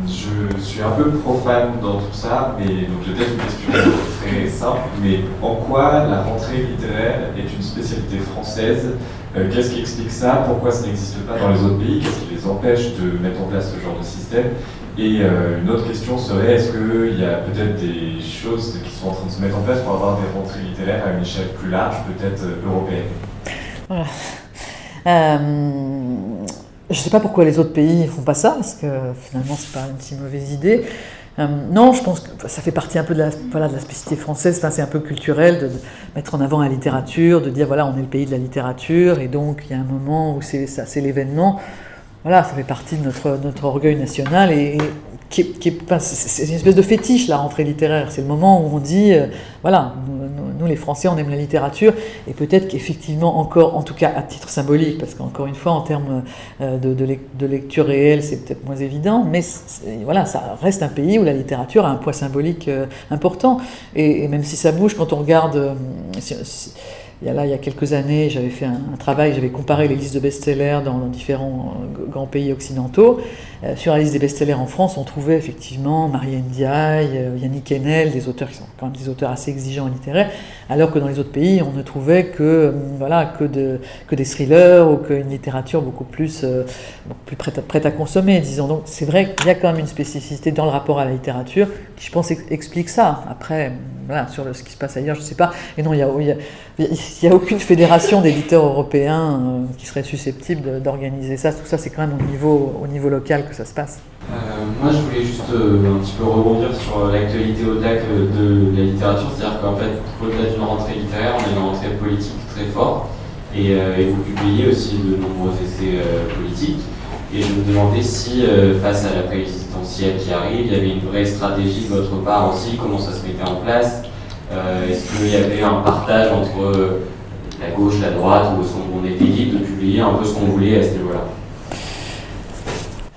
je suis un peu profane dans tout ça, mais donc j'ai peut-être une question très simple, mais en quoi la rentrée littéraire est une spécialité française euh, Qu'est-ce qui explique ça? Pourquoi ça n'existe pas dans les autres pays? Qu'est-ce qui les empêche de mettre en place ce genre de système? Et euh, une autre question serait, est-ce qu'il y a peut-être des choses qui sont en train de se mettre en place pour avoir des rentrées littéraires à une échelle plus large, peut-être européenne? Voilà. Je ne sais pas pourquoi les autres pays ne font pas ça, parce que finalement, ce n'est pas une si mauvaise idée. Euh, non, je pense que ça fait partie un peu de la, voilà, de la spécificité française, c'est un peu culturel de, de, mettre en avant la littérature, de dire voilà, on est le pays de la littérature, et donc il y a un moment où c'est l'événement. Voilà, ça fait partie de notre, notre orgueil national, et c'est une espèce de fétiche, la rentrée littéraire. C'est le moment où on dit, euh, voilà, nous, les Français, on aime la littérature, et peut-être qu'effectivement, encore, en tout cas à titre symbolique, parce qu'encore une fois, en termes euh, de, lecture réelle, c'est peut-être moins évident, mais voilà, ça reste un pays où la littérature a un poids symbolique euh, important. Et, même si ça bouge, quand on regarde. Il y a, là, il y a quelques années, j'avais fait un, travail, j'avais comparé les listes de best-sellers dans, différents grands pays occidentaux. Euh, sur la liste des best-sellers en France, on trouvait effectivement Marianne Ndiaye, euh, Yannick Enel, des auteurs qui sont quand même des auteurs assez exigeants littéraires, alors que dans les autres pays, on ne trouvait que, voilà, que, que des thrillers ou qu'une littérature beaucoup plus, euh, plus prête, à, prête à consommer, disons. Donc c'est vrai qu'il y a quand même une spécificité dans le rapport à la littérature qui, je pense, explique ça. Après, voilà, sur ce qui se passe ailleurs, je ne sais pas. Et non, il y a, y a, n'y aucune fédération d'éditeurs européens euh, qui serait susceptible d'organiser ça. Tout ça, c'est quand même au niveau local que ça se passe. Euh, moi, je voulais juste euh, un petit peu rebondir sur l'actualité au-delà de, de, la littérature. C'est-à-dire qu'en fait, au-delà d'une rentrée littéraire, on a une rentrée politique très forte. Et, euh, vous publiez aussi de nombreux essais euh, politiques. Et je me demandais si, euh, face à la présidentielle qui arrive, il y avait une vraie stratégie de votre part aussi, comment ça se mettait en place? Euh, Est-ce qu'il y avait un partage entre la gauche, la droite, ou est-ce qu'on était libre de publier un peu ce qu'on voulait à ce niveau-là?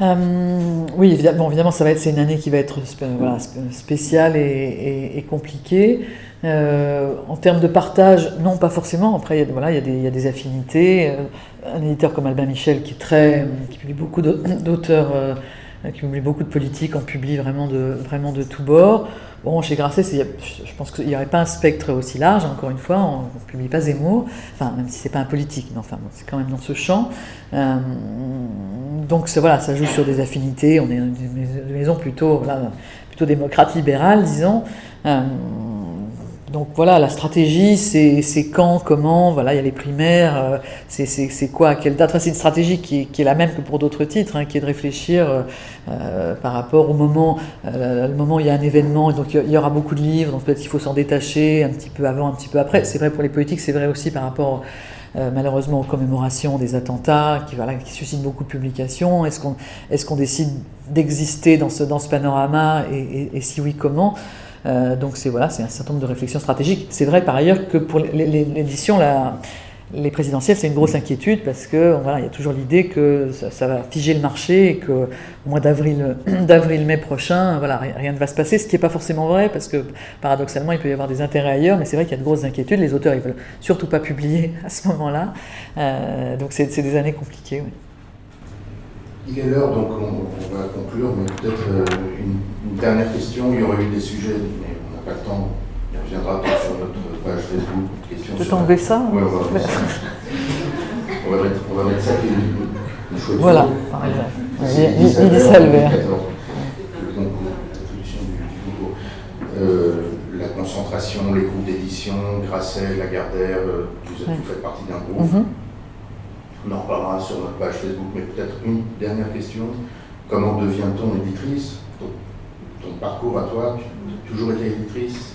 Euh, oui, évidemment, ça va être, c'est une année qui va être voilà, spéciale et, compliquée. Euh, en termes de partage, non, pas forcément. Après, il y a, voilà, il y des, affinités. Euh, un éditeur comme Albin Michel, qui, est très, qui publie beaucoup d'auteurs, euh, qui publie beaucoup de politiques, en publie vraiment de, vraiment de tous bords. Bon, chez Grasset, je pense qu'il n'y aurait pas un spectre aussi large, encore une fois, on ne publie pas Zemmour, enfin, même si ce n'est pas un politique, mais enfin, c'est quand même dans ce champ. Euh, donc, voilà, ça joue sur des affinités, on est une maison plutôt, plutôt démocrate libérale, disons. Euh, donc voilà, la stratégie, c'est quand, comment, voilà, il y a les primaires, euh, c'est quoi, à quelle date. Enfin, c'est une stratégie qui, est la même que pour d'autres titres, hein, qui est de réfléchir euh, euh, par rapport au moment, le moment où il y a un événement, donc il y aura beaucoup de livres, donc peut-être qu'il faut s'en détacher un petit peu avant, un petit peu après. C'est vrai pour les politiques, c'est vrai aussi par rapport malheureusement aux commémorations des attentats, qui, suscitent beaucoup de publications. Est-ce qu'on est décide d'exister dans ce, dans ce panorama et, et si oui, comment? Euh, donc c'est voilà, c'est un certain nombre de réflexions stratégiques. C'est vrai par ailleurs que pour l'édition, les présidentielles, c'est une grosse inquiétude parce que voilà, il y a toujours l'idée que ça, va figer le marché et que au mois d'avril, (clears throat) d'avril-mai prochain, voilà, rien ne va se passer. Ce qui n'est pas forcément vrai parce que paradoxalement, il peut y avoir des intérêts ailleurs, mais c'est vrai qu'il y a de grosses inquiétudes. Les auteurs, ils veulent surtout pas publier (laughs) à ce moment-là. Euh, donc c'est des années compliquées. Il est l'heure, donc on, va conclure, mais peut-être euh, une, dernière question. Il y aurait eu des sujets, mais on n'a pas le temps. Il reviendra peut-être sur notre page Facebook. Question t'enlever ça Oui, on va, mettre, on, va mettre, on va mettre ça une chouette Voilà, par exemple. Il ça le vert. la concentration, les groupes d'édition, Grasset, Lagardère, euh, vous, vous faites partie d'un groupe. Mm-hmm. On en reparlera sur notre page Facebook, mais peut-être une dernière question. Comment devient-on éditrice ton, parcours à toi, tu as toujours été éditrice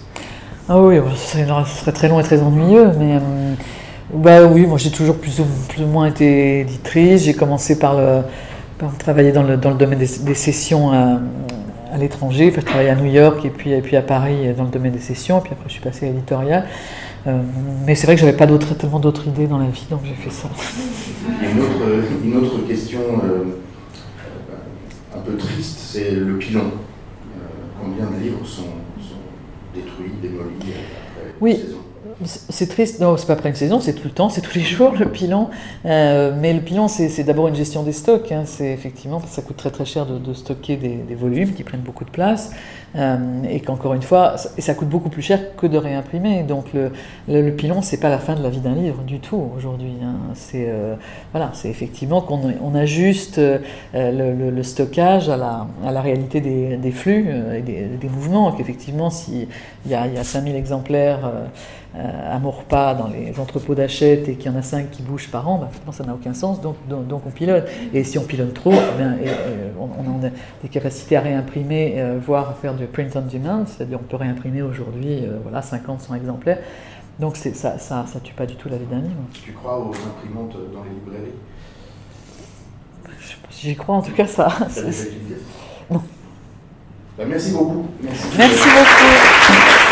Ah oui, ce serait, très long et très ennuyeux, mais euh, bah oui, moi j'ai toujours plus ou, plus ou, moins été éditrice. J'ai commencé par, le, travailler dans le, dans le domaine des, sessions à, l'étranger. Enfin, je travaillais à New York et puis, et puis à Paris dans le domaine des sessions, et puis après je suis passé à l'éditorial. Euh, mais c'est vrai que j'avais pas tellement d'autres idées dans la vie, donc j'ai fait ça. Une autre, une autre question euh, un peu triste, c'est le pilon. Euh, combien de livres sont, détruits, démolis après oui. saison? C'est triste, non, c'est pas après une saison, c'est tout le temps, c'est tous les (laughs) jours le bilan. Euh, mais le bilan, c'est d'abord une gestion des stocks. Hein. C'est effectivement, ça coûte très très cher de, stocker des, volumes qui prennent beaucoup de place. Euh, et qu'encore une fois, ça, coûte beaucoup plus cher que de réimprimer. Donc le, le, pilon, c'est pas la fin de la vie d'un livre du tout aujourd'hui. Hein. C'est euh, voilà, effectivement qu'on on ajuste le, stockage à la, réalité des, flux et des, des mouvements. Qu'effectivement, s'il y a, y a 5000 exemplaires à pas dans les entrepôts d'achète et qu'il y en a cinq qui bougent par an, bah, ça n'a aucun sens, donc, donc, on pilote. Et si on pilote trop, eh et, on, a des capacités à réimprimer, euh, voire à faire du print on demand, c'est-à-dire on peut réimprimer aujourd'hui euh, voilà, 50, 100 exemplaires. Donc ça, ça, ça tue pas du tout la vie d'un livre. Tu crois aux imprimantes dans les librairies? Je sais pas si j'y crois, en tout cas ça. Non. Bah, merci beaucoup. merci beaucoup.